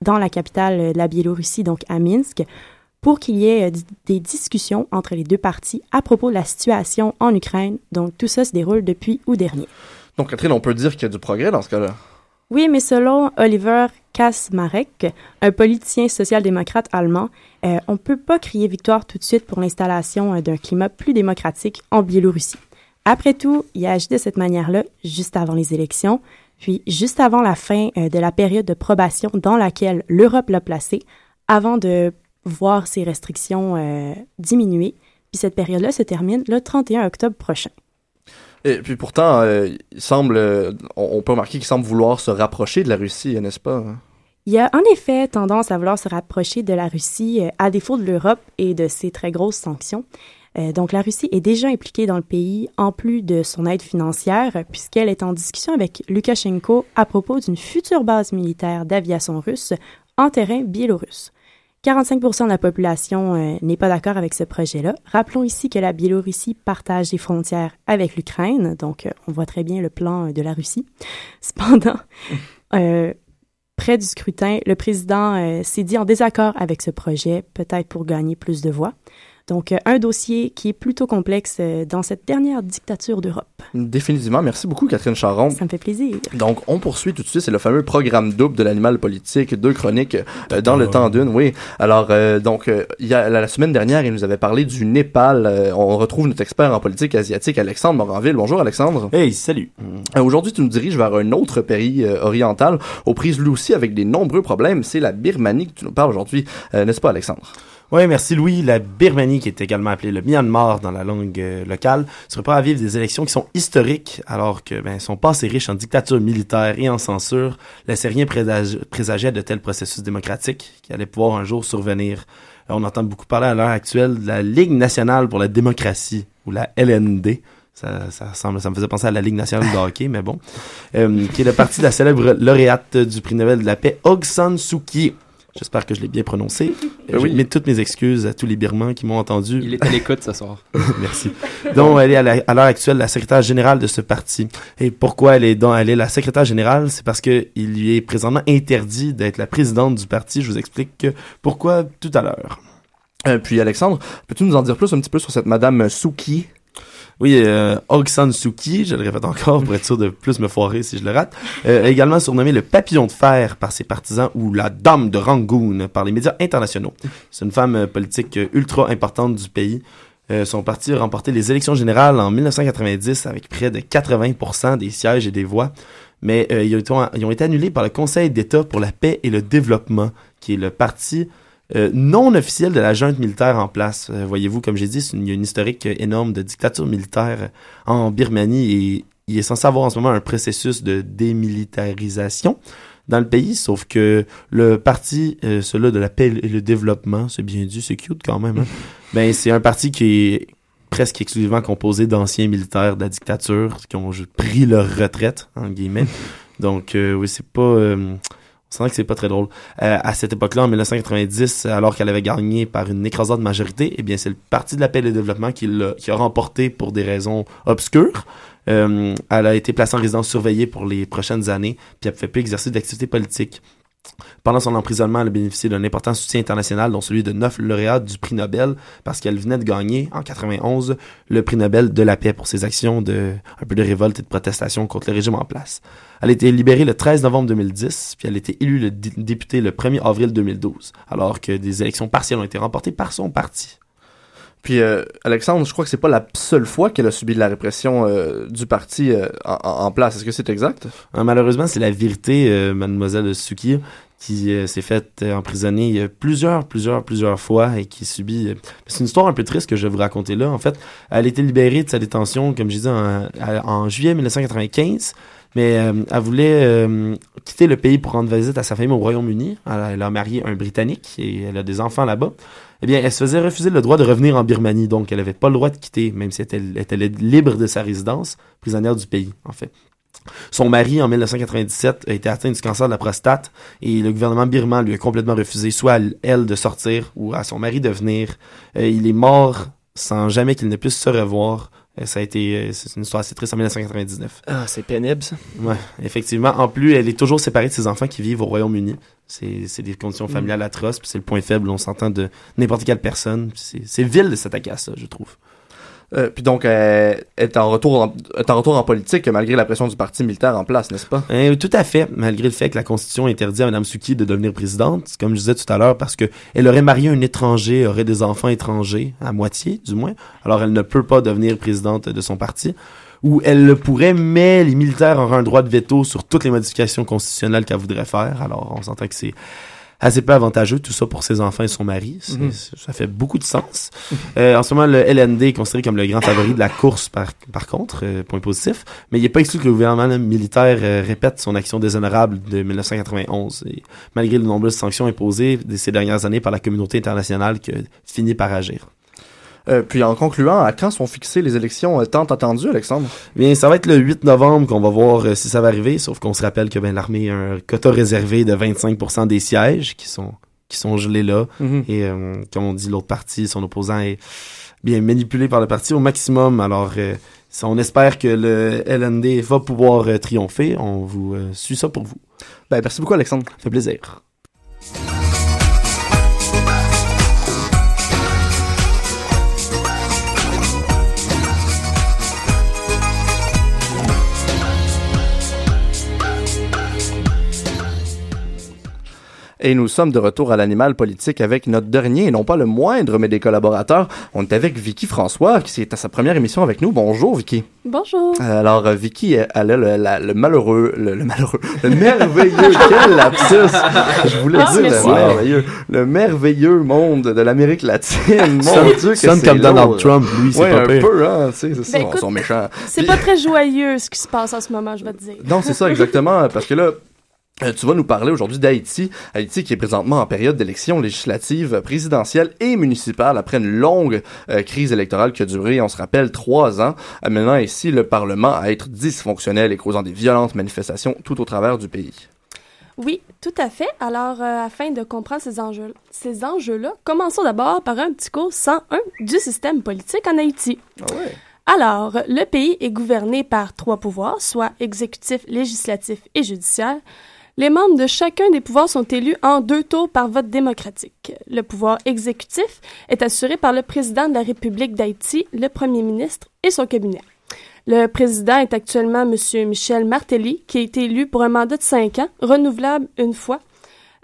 L: dans la capitale de la Biélorussie, donc à Minsk, pour qu'il y ait euh, des discussions entre les deux parties à propos de la situation en Ukraine. Donc, tout ça se déroule depuis août dernier.
E: Donc, Catherine, on peut dire qu'il y a du progrès dans ce cas-là?
L: Oui, mais selon Oliver Kasmarek, un politicien social-démocrate allemand, euh, on ne peut pas crier victoire tout de suite pour l'installation euh, d'un climat plus démocratique en Biélorussie. Après tout, il a agi de cette manière-là juste avant les élections, puis juste avant la fin de la période de probation dans laquelle l'Europe l'a placé, avant de voir ses restrictions euh, diminuer. Puis cette période-là se termine le 31 octobre prochain.
E: Et puis pourtant, euh, il semble, euh, on, peut remarquer qu'il semble vouloir se rapprocher de la Russie, n'est-ce pas? hein?
L: Il y a en effet tendance à vouloir se rapprocher de la Russie à défaut de l'Europe et de ses très grosses sanctions. Donc la Russie est déjà impliquée dans le pays en plus de son aide financière puisqu'elle est en discussion avec Lukashenko à propos d'une future base militaire d'aviation russe en terrain biélorusse. 45% de la population euh, n'est pas d'accord avec ce projet-là. Rappelons ici que la Biélorussie partage des frontières avec l'Ukraine, donc euh, on voit très bien le plan euh, de la Russie. Cependant, près du scrutin, le président s'est dit en désaccord avec ce projet, peut-être pour gagner plus de voix. Donc, euh, un dossier qui est plutôt complexe euh, dans cette dernière dictature d'Europe.
E: Définitivement. Merci beaucoup, Catherine Charon.
L: Ça me fait plaisir.
E: Donc, on poursuit tout de suite. C'est le fameux programme double de l'animal politique, deux chroniques euh, dans le temps d'une. Oui. Alors, euh, donc, euh, il y a, la, la semaine dernière, il nous avait parlé du Népal. Euh, on retrouve notre expert en politique asiatique, Alexandre Moranville. Bonjour, Alexandre.
M: Hey, salut.
E: Euh, Aujourd'hui, tu nous diriges vers un autre pays euh, oriental, aux prises lui aussi avec des nombreux problèmes. C'est la Birmanie que tu nous parles aujourd'hui, euh, n'est-ce pas, Alexandre?
M: Oui, merci Louis. La Birmanie, qui est également appelée le Myanmar dans la langue euh, locale, se prépare à vivre des élections qui sont historiques, alors que ben, son passé riche en dictature militaire et en censure laissait rien présage- présager de tels processus démocratiques qui allaient pouvoir un jour survenir. Euh, on entend beaucoup parler à l'heure actuelle de la Ligue nationale pour la démocratie, ou la LND. Ça, ça, ressemble, ça me faisait penser à la Ligue nationale de hockey, mais bon. Euh, qui est le parti de la célèbre lauréate du prix Nobel de la paix, Aung San Suu Kyi. J'espère que je l'ai bien prononcé. Euh,
K: Oui.
M: Je mets toutes mes excuses à tous les Birmans qui m'ont entendu.
K: Il est à l'écoute ce soir.
M: Merci. Donc, elle est à l'heure actuelle la secrétaire générale de ce parti. Et pourquoi elle est, donc, elle est la secrétaire générale? C'est parce que il lui est présentement interdit d'être la présidente du parti. Je vous explique pourquoi tout à l'heure.
E: Euh, puis, Alexandre, peux-tu nous en dire plus un petit peu sur cette Madame Souki?
M: Oui, euh, Aung San je le répète encore pour être sûr de plus me foirer si je le rate, euh, également surnommé le papillon de fer par ses partisans ou la dame de Rangoon par les médias internationaux. C'est une femme euh, politique euh, ultra importante du pays. Euh, son parti a remporté les élections générales en 1990 avec près de 80% des sièges et des voix, mais euh, ils ont été annulés par le Conseil d'État pour la paix et le développement, qui est le parti euh, non officiel de la junte militaire en place. Euh, Voyez-vous, comme j'ai dit, une- il y a une historique euh, énorme de dictature militaire en Birmanie et il est censé avoir en ce moment un processus de démilitarisation dans le pays, sauf que le parti, euh, celui de la paix et le développement, c'est bien dit, c'est cute quand même, hein, ben c'est un parti qui est presque exclusivement composé d'anciens militaires de la dictature qui ont pris leur retraite, en guillemets. Donc, oui, c'est pas... on sent que c'est pas très drôle. Euh, à cette époque-là, en 1990, alors qu'elle avait gagné par une écrasante majorité, eh bien, c'est le Parti de la paix et le développement qui, l'a- qui a remporté pour des raisons obscures. Euh, elle a été placée en résidence surveillée pour les prochaines années, puis elle ne pouvait plus exercer d'activité politique. Pendant son emprisonnement, elle a bénéficié d'un important soutien international, dont celui de neuf lauréats du prix Nobel, parce qu'elle venait de gagner, en 91, le prix Nobel de la paix pour ses actions de, un peu de révolte et de protestation contre le régime en place. Elle a été libérée le 13 novembre 2010, puis elle a été élue le dé- député le 1er avril 2012, alors que des élections partielles ont été remportées par son parti.
E: Puis euh, Alexandre, je crois que c'est pas la seule fois qu'elle a subi de la répression euh, du parti euh, en, place. Est-ce que c'est exact?
M: Euh, Malheureusement, c'est la vérité, mademoiselle Suki, qui s'est faite emprisonner plusieurs, plusieurs, plusieurs fois et qui subit... c'est une histoire un peu triste que je vais vous raconter là. En fait, elle a été libérée de sa détention, comme je disais, en, juillet 1995. Mais elle voulait quitter le pays pour rendre visite à sa famille au Royaume-Uni. Elle a marié un Britannique et elle a des enfants là-bas. Eh bien, elle se faisait refuser le droit de revenir en Birmanie, donc elle n'avait pas le droit de quitter, même si elle était, libre de sa résidence, prisonnière du pays, en fait. Son mari, en 1997, a été atteint du cancer de la prostate et le gouvernement birman lui a complètement refusé soit à elle de sortir ou à son mari de venir. Euh, il est mort sans jamais qu'il ne puisse se revoir. Euh, ça a été, euh, c'est une histoire assez triste en 1999.
G: Ah, c'est pénible, ça.
M: Ouais, effectivement. En plus, elle est toujours séparée de ses enfants qui vivent au Royaume-Uni. C'est, c'est des conditions familiales atroces, puis c'est le point faible, on s'entend de n'importe quelle personne. C'est vil de s'attaquer à ça, je trouve.
E: Euh, puis donc, elle est en retour en, est en retour en politique malgré la pression du parti militaire en place, n'est-ce pas?
M: Euh, tout à fait, malgré le fait que la Constitution interdit à Mme Suki de devenir présidente, comme je disais tout à l'heure, parce que elle aurait marié un étranger, aurait des enfants étrangers, à moitié du moins, alors elle ne peut pas devenir présidente de son parti, ou elle le pourrait, mais les militaires auraient un droit de veto sur toutes les modifications constitutionnelles qu'elle voudrait faire, alors on s'entend que c'est assez peu avantageux, tout ça pour ses enfants et son mari.
E: Mhm.
M: Ça fait beaucoup de sens. Euh, en ce moment, le LND est considéré comme le grand favori de la course, par, par contre, euh, point positif. Mais il n'est pas exclu que le gouvernement là, militaire euh, répète son action déshonorable de 1991. Et malgré les nombreuses sanctions imposées de ces dernières années par la communauté internationale qui a fini par agir.
E: Euh, puis en concluant, à quand sont fixées les élections euh, tant attendues, Alexandre?
M: Bien, ça va être le 8 novembre qu'on va voir euh, si ça va arriver, sauf qu'on se rappelle que ben, l'armée a un quota réservé de 25% des sièges qui sont qui sont gelés là.
E: Mhm.
M: Et euh, comme on dit, l'autre parti, son opposant est bien manipulé par le parti au maximum. Alors, euh, on espère que le LND va pouvoir triompher. On vous suit ça pour vous.
E: Ben, merci beaucoup, Alexandre.
M: Ça fait plaisir.
E: Et nous sommes de retour à l'animal politique avec notre dernier, et non pas le moindre, mais des collaborateurs. On est avec Vicky François, qui est à sa première émission avec nous. Bonjour, Vicky.
N: Bonjour.
E: Alors, euh, Vicky, elle a le, la- le malheureux, le, le malheureux, le merveilleux, quel lapsus! Je voulais
M: Ah,
E: dire
M: merci.
E: le merveilleux, le merveilleux monde de l'Amérique latine. Mon Dieu, que
M: sonne
E: c'est
M: comme Donald. Trump, lui, c'est
E: Ouais,
M: pas
E: un
M: pire.
E: peu, hein, tu sais, c'est ça,
N: Ben,
E: ils sont méchants.
N: C'est pas très joyeux ce qui se passe en ce moment, je vais te dire.
E: Non, c'est ça, exactement, parce que là, euh, tu vas nous parler aujourd'hui d'Haïti. Haïti qui est présentement en période d'élections législatives, présidentielles et municipales après une longue euh, crise électorale qui a duré, on se rappelle, trois ans, amenant ici le Parlement à être dysfonctionnel et causant des violentes manifestations tout au travers du pays.
N: Oui, tout à fait. Alors, euh, afin de comprendre ces enjeux, ces enjeux-là, commençons d'abord par un petit cours 101 du système politique en Haïti. Alors, le pays est gouverné par trois pouvoirs, soit exécutif, législatif et judiciaire. Les membres de chacun des pouvoirs sont élus en deux tours par vote démocratique. Le pouvoir exécutif est assuré par le président de la République d'Haïti, le premier ministre et son cabinet. Le président est actuellement M. Michel Martelly, qui a été élu pour un mandat de cinq ans, renouvelable une fois.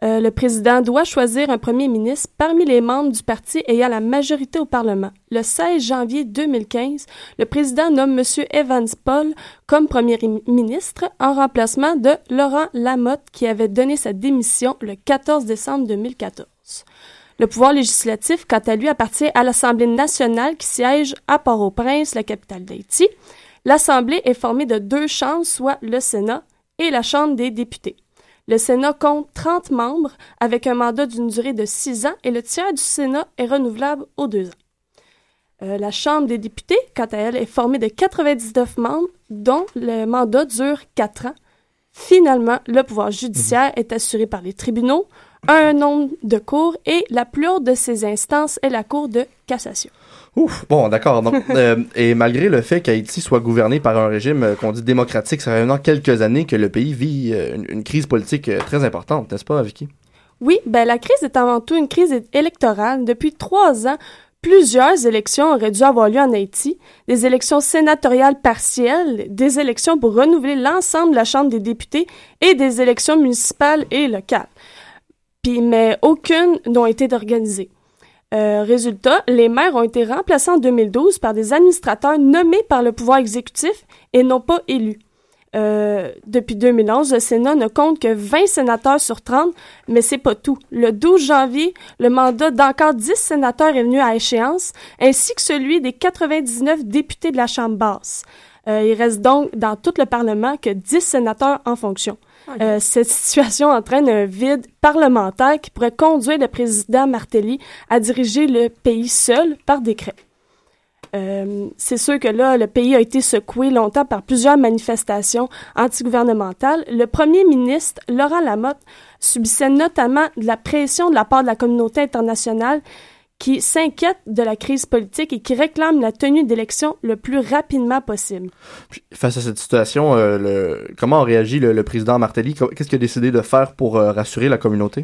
N: Euh, le président doit choisir un premier ministre parmi les membres du parti ayant la majorité au Parlement. Le 16 janvier 2015, le président nomme M. Evans Paul comme premier ministre en remplacement de Laurent Lamotte qui avait donné sa démission le 14 décembre 2014. Le pouvoir législatif, quant à lui, appartient à l'Assemblée nationale qui siège à Port-au-Prince, la capitale d'Haïti. L'Assemblée est formée de deux chambres, soit le Sénat et la Chambre des députés. Le Sénat compte 30 membres avec un mandat d'une durée de 6 ans et le tiers du Sénat est renouvelable aux deux ans. Euh, la Chambre des députés, quant à elle, est formée de 99 membres dont le mandat dure 4 ans. Finalement, le pouvoir judiciaire est assuré par les tribunaux, un nombre de cours et la plus haute de ces instances est la Cour de cassation.
E: Ouf, bon, d'accord. Euh, et malgré le fait qu'Haïti soit gouverné par un régime euh, qu'on dit démocratique, ça fait maintenant quelques années que le pays vit euh, une, une crise politique très importante, n'est-ce pas, Vicky?
N: Oui, ben la crise est avant tout une crise électorale. Depuis trois ans, plusieurs élections auraient dû avoir lieu en Haïti. Des élections sénatoriales partielles, des élections pour renouveler l'ensemble de la Chambre des députés et des élections municipales et locales. Puis, mais aucune n'ont été organisées. Euh, résultat, les maires ont été remplacés en 2012 par des administrateurs nommés par le pouvoir exécutif et non pas élus. Euh, depuis 2011, le Sénat ne compte que 20 sénateurs sur 30, mais c'est pas tout. Le 12 janvier, le mandat d'encore 10 sénateurs est venu à échéance, ainsi que celui des 99 députés de la Chambre basse. Euh, il reste donc dans tout le Parlement que 10 sénateurs en fonction. Euh, cette situation entraîne un vide parlementaire qui pourrait conduire le président Martelly à diriger le pays seul par décret. Euh, c'est sûr que là, le pays a été secoué longtemps par plusieurs manifestations antigouvernementales. Le premier ministre, Laurent Lamotte, subissait notamment de la pression de la part de la communauté internationale qui s'inquiète de la crise politique et qui réclame la tenue d'élections le plus rapidement possible.
E: Face à cette situation, euh, le- comment a réagi le, le président Martelly? Qu'est-ce qu'il a décidé de faire pour euh, rassurer la communauté?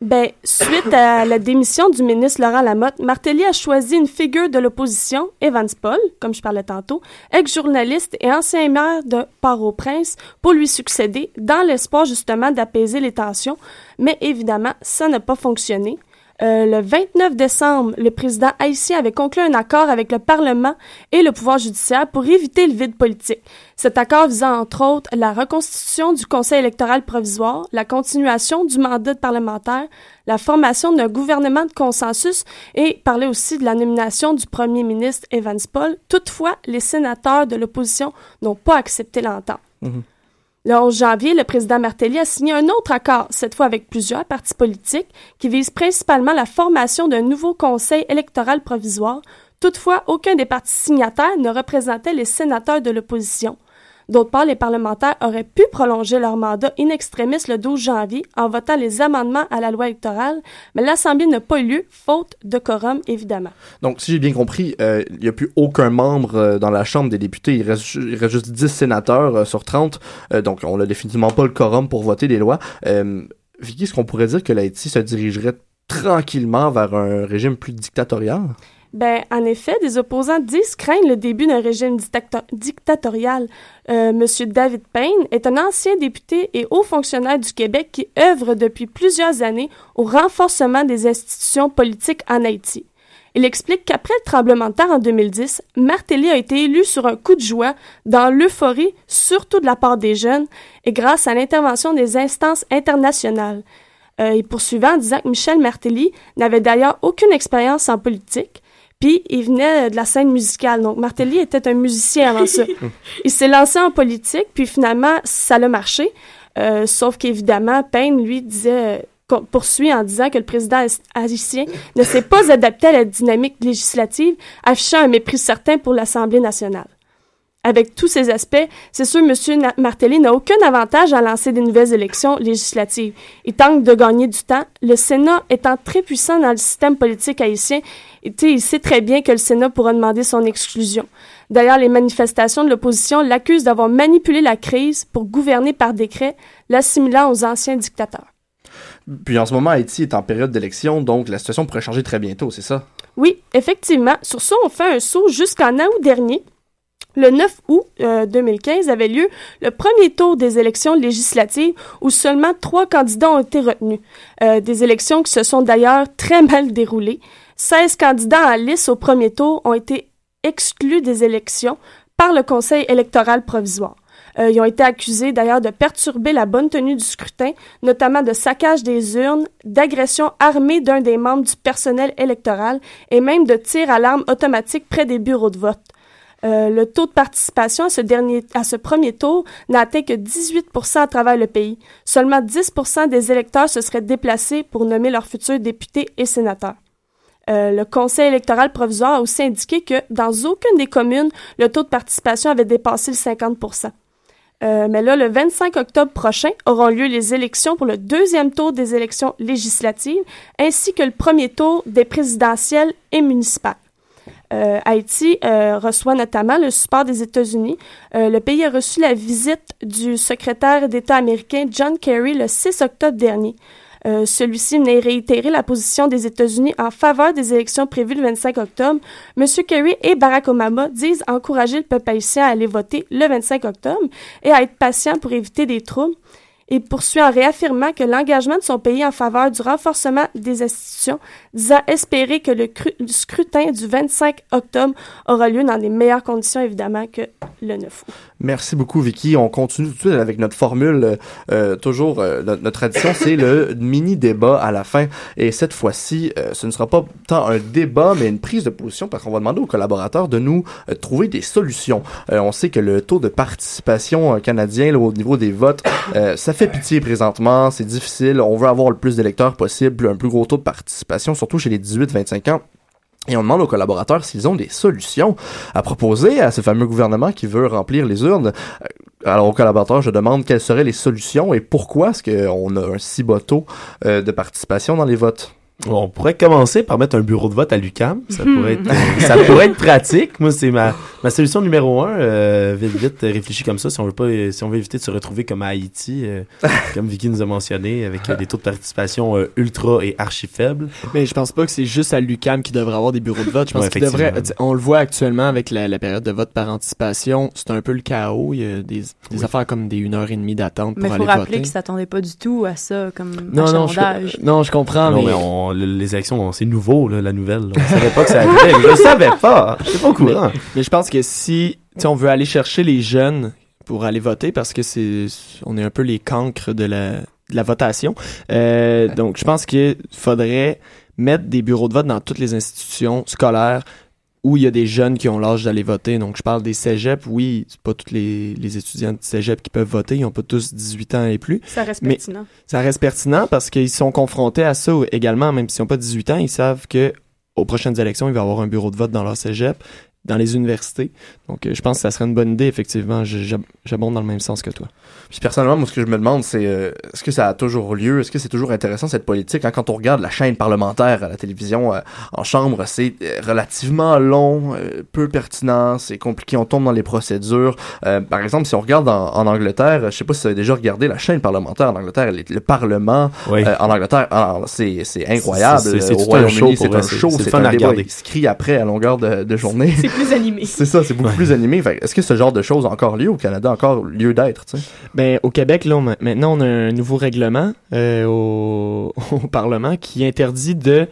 N: Ben, suite à la démission du ministre Laurent Lamotte, Martelly a choisi une figure de l'opposition, Evans Paul, comme je parlais tantôt, ex-journaliste et ancien maire de Port-au-Prince, pour lui succéder, dans l'espoir justement d'apaiser les tensions. Mais évidemment, ça n'a pas fonctionné. Euh, le 29 décembre, le président haïtien avait conclu un accord avec le Parlement et le pouvoir judiciaire pour éviter le vide politique. Cet accord visant entre autres la reconstitution du Conseil électoral provisoire, la continuation du mandat parlementaire, la formation d'un gouvernement de consensus et parlait aussi de la nomination du premier ministre Evans Paul. Toutefois, les sénateurs de l'opposition n'ont pas accepté l'entente. Le 11 janvier, le président Martelly a signé un autre accord, cette fois avec plusieurs partis politiques, qui vise principalement la formation d'un nouveau conseil électoral provisoire. Toutefois, aucun des partis signataires ne représentait les sénateurs de l'opposition. D'autre part, les parlementaires auraient pu prolonger leur mandat in extremis le 12 janvier en votant les amendements à la loi électorale, mais l'Assemblée n'a pas eu lieu, faute de quorum, évidemment.
E: Donc, si j'ai bien compris, euh, il n'y a plus aucun membre euh, dans la Chambre des députés. Il reste, juste 10 sénateurs euh, sur 30. Euh, donc, on n'a définitivement pas le quorum pour voter les lois. Vicky, est-ce qu'on pourrait dire que l'Haïti se dirigerait tranquillement vers un régime plus dictatorial?
N: Ben, en effet, des opposants disent craindre le début d'un régime dictato- dictatorial. Monsieur David Payne est un ancien député et haut fonctionnaire du Québec qui œuvre depuis plusieurs années au renforcement des institutions politiques en Haïti. Il explique qu'après le tremblement de terre en 2010, Martelly a été élu sur un coup de joie dans l'euphorie, surtout de la part des jeunes, et grâce à l'intervention des instances internationales. Euh, il poursuivait en disant que Michel Martelly n'avait d'ailleurs aucune expérience en politique, puis il venait de la scène musicale. Donc Martelly était un musicien avant ça. il s'est lancé en politique, puis finalement, ça l'a marché. Euh, sauf qu'évidemment, Payne, lui, disait, euh, poursuit en disant que le président haï- haïtien ne s'est pas adapté à la dynamique législative, affichant un mépris certain pour l'Assemblée nationale. Avec tous ces aspects, c'est sûr M. Martelly n'a aucun avantage à lancer des nouvelles élections législatives. Il tente de gagner du temps. Le Sénat étant très puissant dans le système politique haïtien, et, il sait très bien que le Sénat pourra demander son exclusion. D'ailleurs, les manifestations de l'opposition l'accusent d'avoir manipulé la crise pour gouverner par décret, l'assimilant aux anciens dictateurs.
E: Puis en ce moment, Haïti est en période d'élection, donc la situation pourrait changer très bientôt, c'est ça?
N: Oui, effectivement. Sur ça, on fait un saut jusqu'en août dernier. Le 9 août euh, 2015 avait lieu le premier tour des élections législatives où seulement trois candidats ont été retenus. Euh, des élections qui se sont d'ailleurs très mal déroulées. 16 candidats en lice au premier tour ont été exclus des élections par le Conseil électoral provisoire. Euh, ils ont été accusés d'ailleurs de perturber la bonne tenue du scrutin, notamment de saccage des urnes, d'agression armée d'un des membres du personnel électoral et même de tir à l'arme automatique près des bureaux de vote. Euh, le taux de participation à ce, dernier, à ce premier tour n'a atteint que 18% à travers le pays. Seulement 10% des électeurs se seraient déplacés pour nommer leurs futurs députés et sénateurs. Euh, le Conseil électoral provisoire a aussi indiqué que dans aucune des communes, le taux de participation avait dépassé le 50% Euh, mais là, le 25 octobre prochain auront lieu les élections pour le deuxième tour des élections législatives, ainsi que le premier tour des présidentielles et municipales. Euh, Haïti euh, reçoit notamment le support des États-Unis. Le pays a reçu la visite du secrétaire d'État américain John Kerry le 6 octobre dernier. Euh, Celui-ci venait réitérer la position des États-Unis en faveur des élections prévues le 25 octobre. M. Kerry et Barack Obama disent encourager le peuple haïtien à aller voter le 25 octobre et à être patient pour éviter des troubles. et poursuit en réaffirmant que l'engagement de son pays en faveur du renforcement des institutions, disant espérer que le, cru- le scrutin du 25 octobre aura lieu dans les meilleures conditions, évidemment, que le 9 août.
E: Merci beaucoup, Vicky. On continue tout de suite avec notre formule. euh, toujours, euh, notre, tradition, c'est le mini-débat à la fin. Et cette fois-ci, euh, ce ne sera pas tant un débat, mais une prise de position, parce qu'on va demander aux collaborateurs de nous trouver des solutions. On sait que le taux de participation canadien au niveau des votes, ça fait pitié présentement. C'est difficile. On veut avoir le plus d'électeurs possible, un plus gros taux de participation, surtout chez les 18-25 ans. Et on demande aux collaborateurs s'ils ont des solutions à proposer à ce fameux gouvernement qui veut remplir les urnes. Euh, Alors aux collaborateurs, je demande quelles seraient les solutions et pourquoi est-ce qu'on a un si bas taux euh, de participation dans les votes.
M: On pourrait commencer par mettre un bureau de vote à l'UCAM. Ça
E: Hmm.
M: pourrait être, euh, ça pourrait être pratique. Moi, c'est ma, ma solution numéro un. Euh, vite, vite, euh, réfléchis comme ça. Si on veut pas, si on veut éviter de se retrouver comme à Haïti, euh, comme Vicky nous a mentionné, avec euh, des taux de participation euh, ultra et archi faibles.
G: Mais je pense pas que c'est juste à l'UCAM qui devrait avoir des bureaux de vote. Je pense
M: Ouais,
G: qu'il devrait. On le voit actuellement avec la, la période de vote par anticipation. C'est un peu le chaos. Il y a des, des affaires comme des une heure et demie d'attente pour
L: Mais il faut
G: aller
L: rappeler qu'ils s'attendaient pas du tout à ça comme
G: Non, non, je, non, je comprends,
M: Non,
G: mais,
M: mais on- le- les élections, on- c'est nouveau, là, la nouvelle. là. On savait pas que ça arrivait. Je le savais pas. J'étais pas au courant.
G: Mais, mais je pense que si on veut aller chercher les jeunes pour aller voter, parce que c'est on est un peu les cancres de la, de la votation. Euh, donc, je pense qu'il faudrait mettre des bureaux de vote dans toutes les institutions scolaires où il y a des jeunes qui ont l'âge d'aller voter. Donc, je parle des cégeps. Oui, c'est pas tous les, les étudiants de cégep qui peuvent voter. Ils ont pas tous 18 ans et plus.
F: Ça reste
G: Mais
F: pertinent.
G: ça reste pertinent parce qu'ils sont confrontés à ça également, même s'ils n'ont pas 18 ans, ils savent que aux prochaines élections, il va y avoir un bureau de vote dans leur cégep, dans les universités. Donc, euh, je pense que ça serait une bonne idée, effectivement. J'abonde dans le même sens que toi.
E: Puis personnellement, moi, ce que je me demande, c'est euh, est-ce que ça a toujours lieu? Est-ce que c'est toujours intéressant cette politique? hein? Quand on regarde la chaîne parlementaire à la télévision euh, en chambre, c'est euh, relativement long, euh, peu pertinent, c'est compliqué, on tombe dans les procédures. Euh, par exemple, si on regarde en, en Angleterre, je sais pas si vous avez déjà regardé la chaîne parlementaire en Angleterre, les- le Parlement
M: Oui.
E: euh, en Angleterre, alors, c'est c'est incroyable.
M: C'est- tout un show, pour
E: c'est un show,
M: c'est
E: un
M: à
E: débat,
M: regarder.
E: il se crie après à longueur de, de journée.
F: C'est plus animé.
E: C'est ça, c'est beaucoup animé. Est-ce que ce genre de choses a encore lieu au Canada, encore lieu d'être?
G: Ben, au Québec, là, maintenant, on a un nouveau règlement euh, au Parlement qui interdit de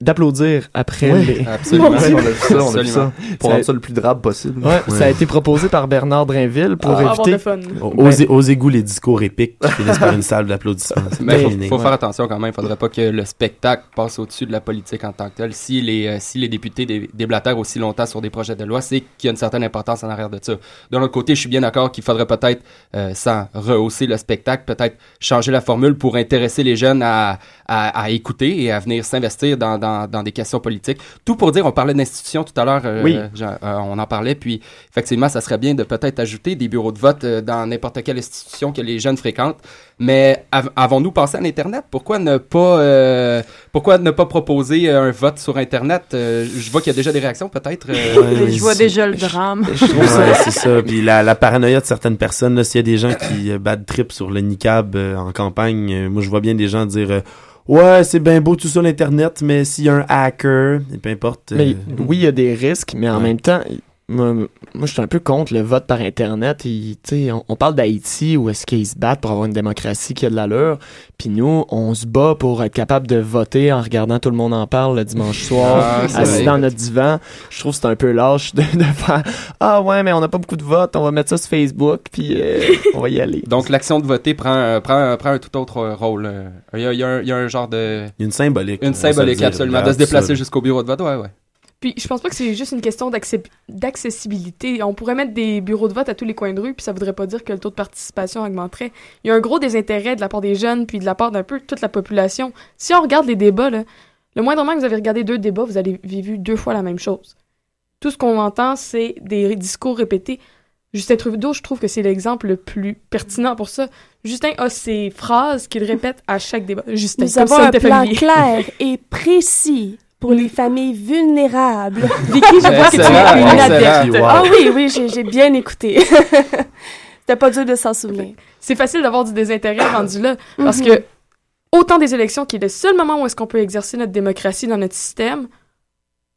G: d'applaudir après
E: Oui,
G: les...
E: absolument. On a vu ça, on a vu ça. Pour rendre ça le plus drabe possible.
G: Ouais, ça a été proposé par Bernard Drinville pour
E: Ah,
G: éviter...
M: Aux, aux égouts, les discours épiques qui finissent par une salle d'applaudissements.
K: Mais faut, faut
M: Ouais.
K: faire attention quand même. Il faudrait pas que le spectacle passe au-dessus de la politique en tant que tel. Si les, euh, si les députés dé- déblatèrent aussi longtemps sur des projets de loi, c'est qu'il y a une certaine importance en arrière de ça. De l'autre côté, je suis bien d'accord qu'il faudrait peut-être, euh, sans rehausser le spectacle, peut-être changer la formule pour intéresser les jeunes à, à, à écouter et à venir s'investir dans, dans, dans des questions politiques. Tout pour dire, on parlait d'institutions tout à l'heure, euh,
G: Oui.
K: Jean- euh, on en parlait, puis effectivement, ça serait bien de peut-être ajouter des bureaux de vote euh, dans n'importe quelle institution que les jeunes fréquentent. Mais av- avons-nous pensé à l'Internet? Pourquoi ne pas euh, pourquoi ne pas proposer euh, un vote sur Internet? Euh, je vois qu'il y a déjà des réactions, peut-être. euh,
M: Ouais,
L: je vois déjà le drame.
M: Je trouve ça, c'est ça. Puis la, la paranoïa de certaines personnes, s'il y a des gens qui bad trip sur le niqab euh, en campagne, euh, moi je vois bien des gens dire euh, Ouais, c'est bien beau tout ça l'internet, mais s'il y a un hacker, et peu importe. euh,
G: Mais oui, il y a des risques, mais en
M: Ouais.
G: même temps, moi, moi, je suis un peu contre le vote par Internet. Et, tu sais, on, on parle d'Haïti où est-ce qu'ils se battent pour avoir une démocratie qui a de l'allure. Puis nous, on se bat pour être capable de voter en regardant tout le monde en parle le dimanche soir,
K: Ah,
G: assis
K: vrai.
G: dans notre divan. Je trouve que c'est un peu lâche de, de faire Ah ouais, mais on n'a pas beaucoup de votes, on va mettre ça sur Facebook, puis euh, on va y aller.
K: Donc l'action de voter prend, euh, prend, prend un tout autre euh, rôle. euh. Il y a, il y a un, il y a un genre de...
M: Une symbolique.
K: Une symbolique,
M: dire,
K: absolument. De se déplacer jusqu'au bureau de vote, ouais, ouais.
F: Puis je pense pas que c'est juste une question d'accessibilité. On pourrait mettre des bureaux de vote à tous les coins de rue, puis ça voudrait pas dire que le taux de participation augmenterait. Il y a un gros désintérêt de la part des jeunes, puis de la part d'un peu toute la population. Si on regarde les débats, là, le moindrement que vous avez regardé deux débats, vous avez vu deux fois la même chose. Tout ce qu'on entend, c'est des discours répétés. Justin Trudeau, je trouve que c'est l'exemple le plus pertinent pour ça. Justin a ses phrases qu'il répète à chaque débat. Justin,
N: Nous
F: comme
N: avons
F: on
N: un plan
F: familier.
N: clair et précis pour les familles vulnérables.
F: Vicky, je vois que tu es une adepte.
N: Ah oui, oui, j'ai bien écouté. C'était pas dur de s'en souvenir.
F: c'est facile d'avoir du désintérêt rendu là. Parce
N: Mhm.
F: que, autant des élections, qui est le seul moment où est-ce qu'on peut exercer notre démocratie dans notre système,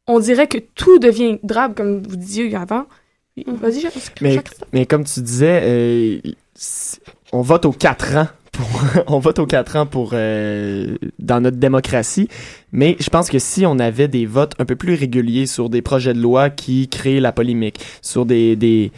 F: on dirait que tout devient drabe, comme vous disiez avant. Vas-y, Jean-
G: Mais, mais comme tu disais, euh, on vote aux quatre ans on vote aux quatre ans pour euh, dans notre démocratie, mais je pense que si on avait des votes un peu plus réguliers sur des projets de loi qui créent la polémique, sur des, des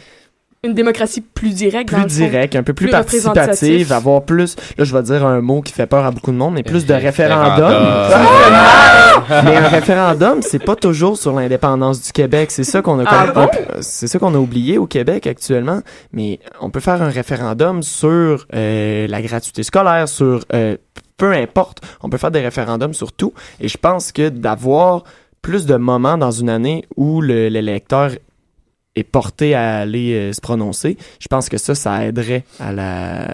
F: Une démocratie plus directe.
G: plus
F: le fond.
G: direct, un peu plus,
F: représentatif.
G: participative, avoir plus, là je vais dire un mot qui fait peur à beaucoup de monde, mais plus de référendums.
M: Référendum.
G: mais un référendum, c'est pas toujours sur l'indépendance du Québec. C'est ça qu'on a,
F: Ah bon?
G: c'est ça qu'on a oublié au Québec actuellement. Mais on peut faire un référendum sur euh, la gratuité scolaire, sur euh, peu importe. On peut faire des référendums sur tout. Et je pense que d'avoir plus de moments dans une année où le- l'électeur est porté à aller euh, se prononcer, je pense que ça, ça aiderait à la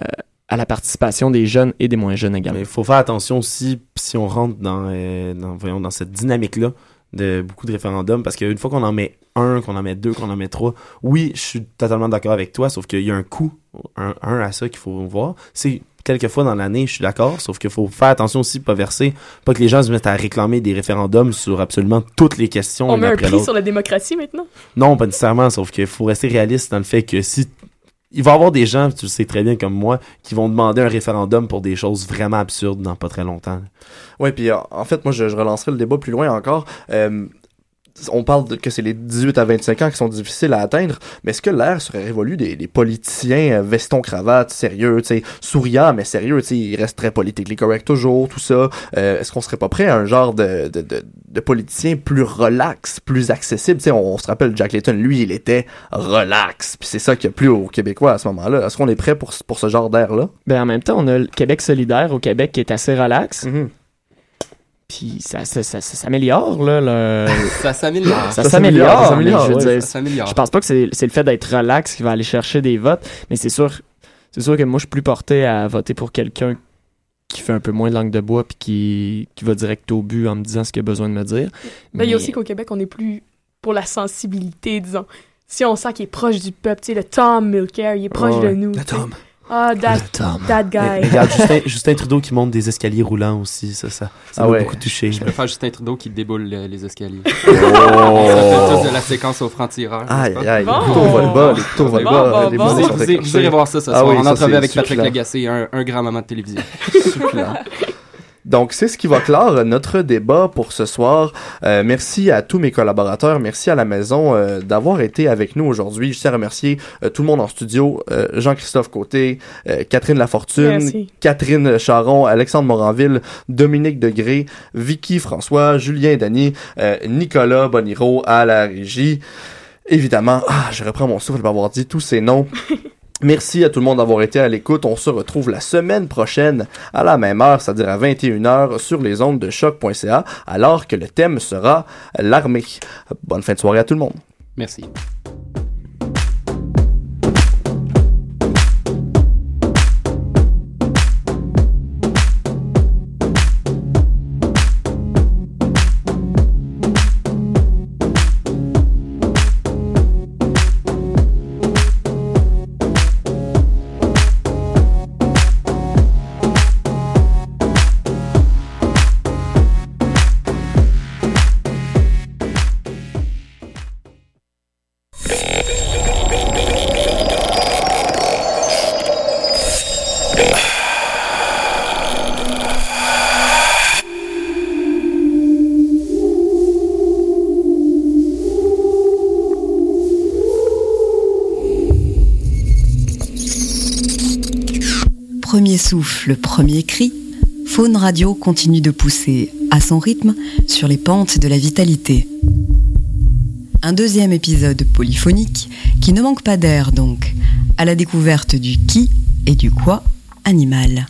G: à la participation des jeunes et des moins jeunes également.
M: Il faut faire attention aussi si on rentre dans, euh, dans, voyons, dans cette dynamique-là de beaucoup de référendums, parce qu'une fois qu'on en met un, qu'on en met deux, qu'on en met trois, oui, je suis totalement d'accord avec toi, sauf qu'il y a un coût, un, un à ça qu'il faut voir. C'est quelques fois dans l'année, je suis d'accord, sauf qu'il faut faire attention aussi, pas verser, pas que les gens se mettent à réclamer des référendums sur absolument toutes les questions
F: On met un prix sur la démocratie maintenant?
M: Non, pas nécessairement, sauf qu'il faut rester réaliste dans le fait que si il va y avoir des gens, tu le sais très bien comme moi, qui vont demander un référendum pour des choses vraiment absurdes dans pas très longtemps.
E: Ouais, puis en fait, moi, je, je relancerai le débat plus loin encore. Euh, on parle de, que c'est les 18 à 25 ans qui sont difficiles à atteindre, mais est-ce que l'ère serait révolue des, des politiciens euh, veston cravate sérieux, tu sais, souriants mais sérieux, tu sais, ils restent très politiquement correct toujours, tout ça. Euh, est-ce qu'on serait pas prêt à un genre de de, de, de politicien plus relax, plus accessible, tu sais, on, on se rappelle Jack Layton, lui, il était relax, puis c'est ça qu'il y a plus aux Québécois à ce moment-là. Est-ce qu'on est prêt pour pour ce genre d'air là
G: Ben, en même temps, on a le Québec solidaire au Québec qui est assez relax.
E: Mm-hmm.
G: Puis ça, ça, ça, ça s'améliore, là. le-
K: Ça s'améliore.
G: Ça s'améliore.
K: ça
G: mais
K: s'améliore,
G: je veux
K: ouais,
G: dire,
K: ça s'améliore.
G: Je pense pas que c'est c'est le fait d'être relax qui va aller chercher des votes, mais c'est sûr, c'est sûr que moi, je suis plus porté à voter pour quelqu'un qui fait un peu moins de langue de bois puis qui, qui va direct au but en me disant ce qu'il a besoin de me dire.
F: Ben, il y a
G: Mais-
F: aussi qu'au Québec, on est plus pour la sensibilité, disons. Si on sent qu'il est proche du peuple, tu sais, le Tom Mulcair, il est proche de nous.
M: Le. Tom.
F: Ah, that, that guy.
M: Mais regarde, Justin, Justin Trudeau qui monte des escaliers roulants aussi, ça, ça, ça
K: Ah
M: m'a
K: ouais.
M: beaucoup touché.
K: Je préfère Justin Trudeau qui déboule le- les escaliers.
M: Oh.
K: Ça fait tous de la séquence au franc-tireur.
E: Aïe, aïe, les couteaux volent bas, les couteaux volent bas, les
K: Vous vous irez- Vous irez voir ça ce
E: Ah
K: soir
E: oui,
K: en entrevue avec Patrick. Lagacé, un, un grand moment de télévision.
E: Donc, c'est ce qui va clore notre débat pour ce soir. Euh, merci à tous mes collaborateurs. Merci à la maison euh, d'avoir été avec nous aujourd'hui. Je tiens à remercier euh, tout le monde en studio. Euh, Jean-Christophe Côté, euh, Catherine Lafortune,
F: Merci.
E: Catherine Charon, Alexandre Moranville, Dominique Degré, Vicky François, Julien Dany, euh, Nicolas Boniro à la régie. Évidemment, ah, je reprends mon souffle d'avoir dit tous ces noms. Merci à tout le monde d'avoir été à l'écoute. On se retrouve la semaine prochaine à la même heure, c'est-à-dire à 21h sur les ondes de choc.ca, alors que le thème sera l'armée. Bonne fin de soirée à tout le monde.
K: Merci.
O: Premier cri, Faune Radio continue de pousser à son rythme sur les pentes de la vitalité. Un deuxième épisode polyphonique qui ne manque pas d'air donc, à la découverte du qui et du quoi animal.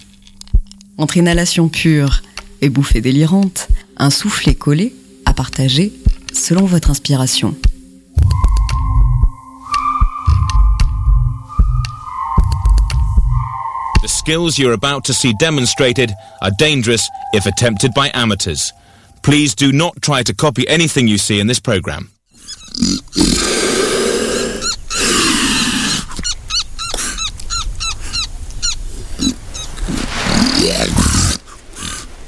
O: Entre inhalation pure et bouffée délirante, un soufflet collé à partager selon votre inspiration.
P: Skills you're about to see demonstrated are dangerous if attempted by amateurs. Please do not try to copy anything you see in this program.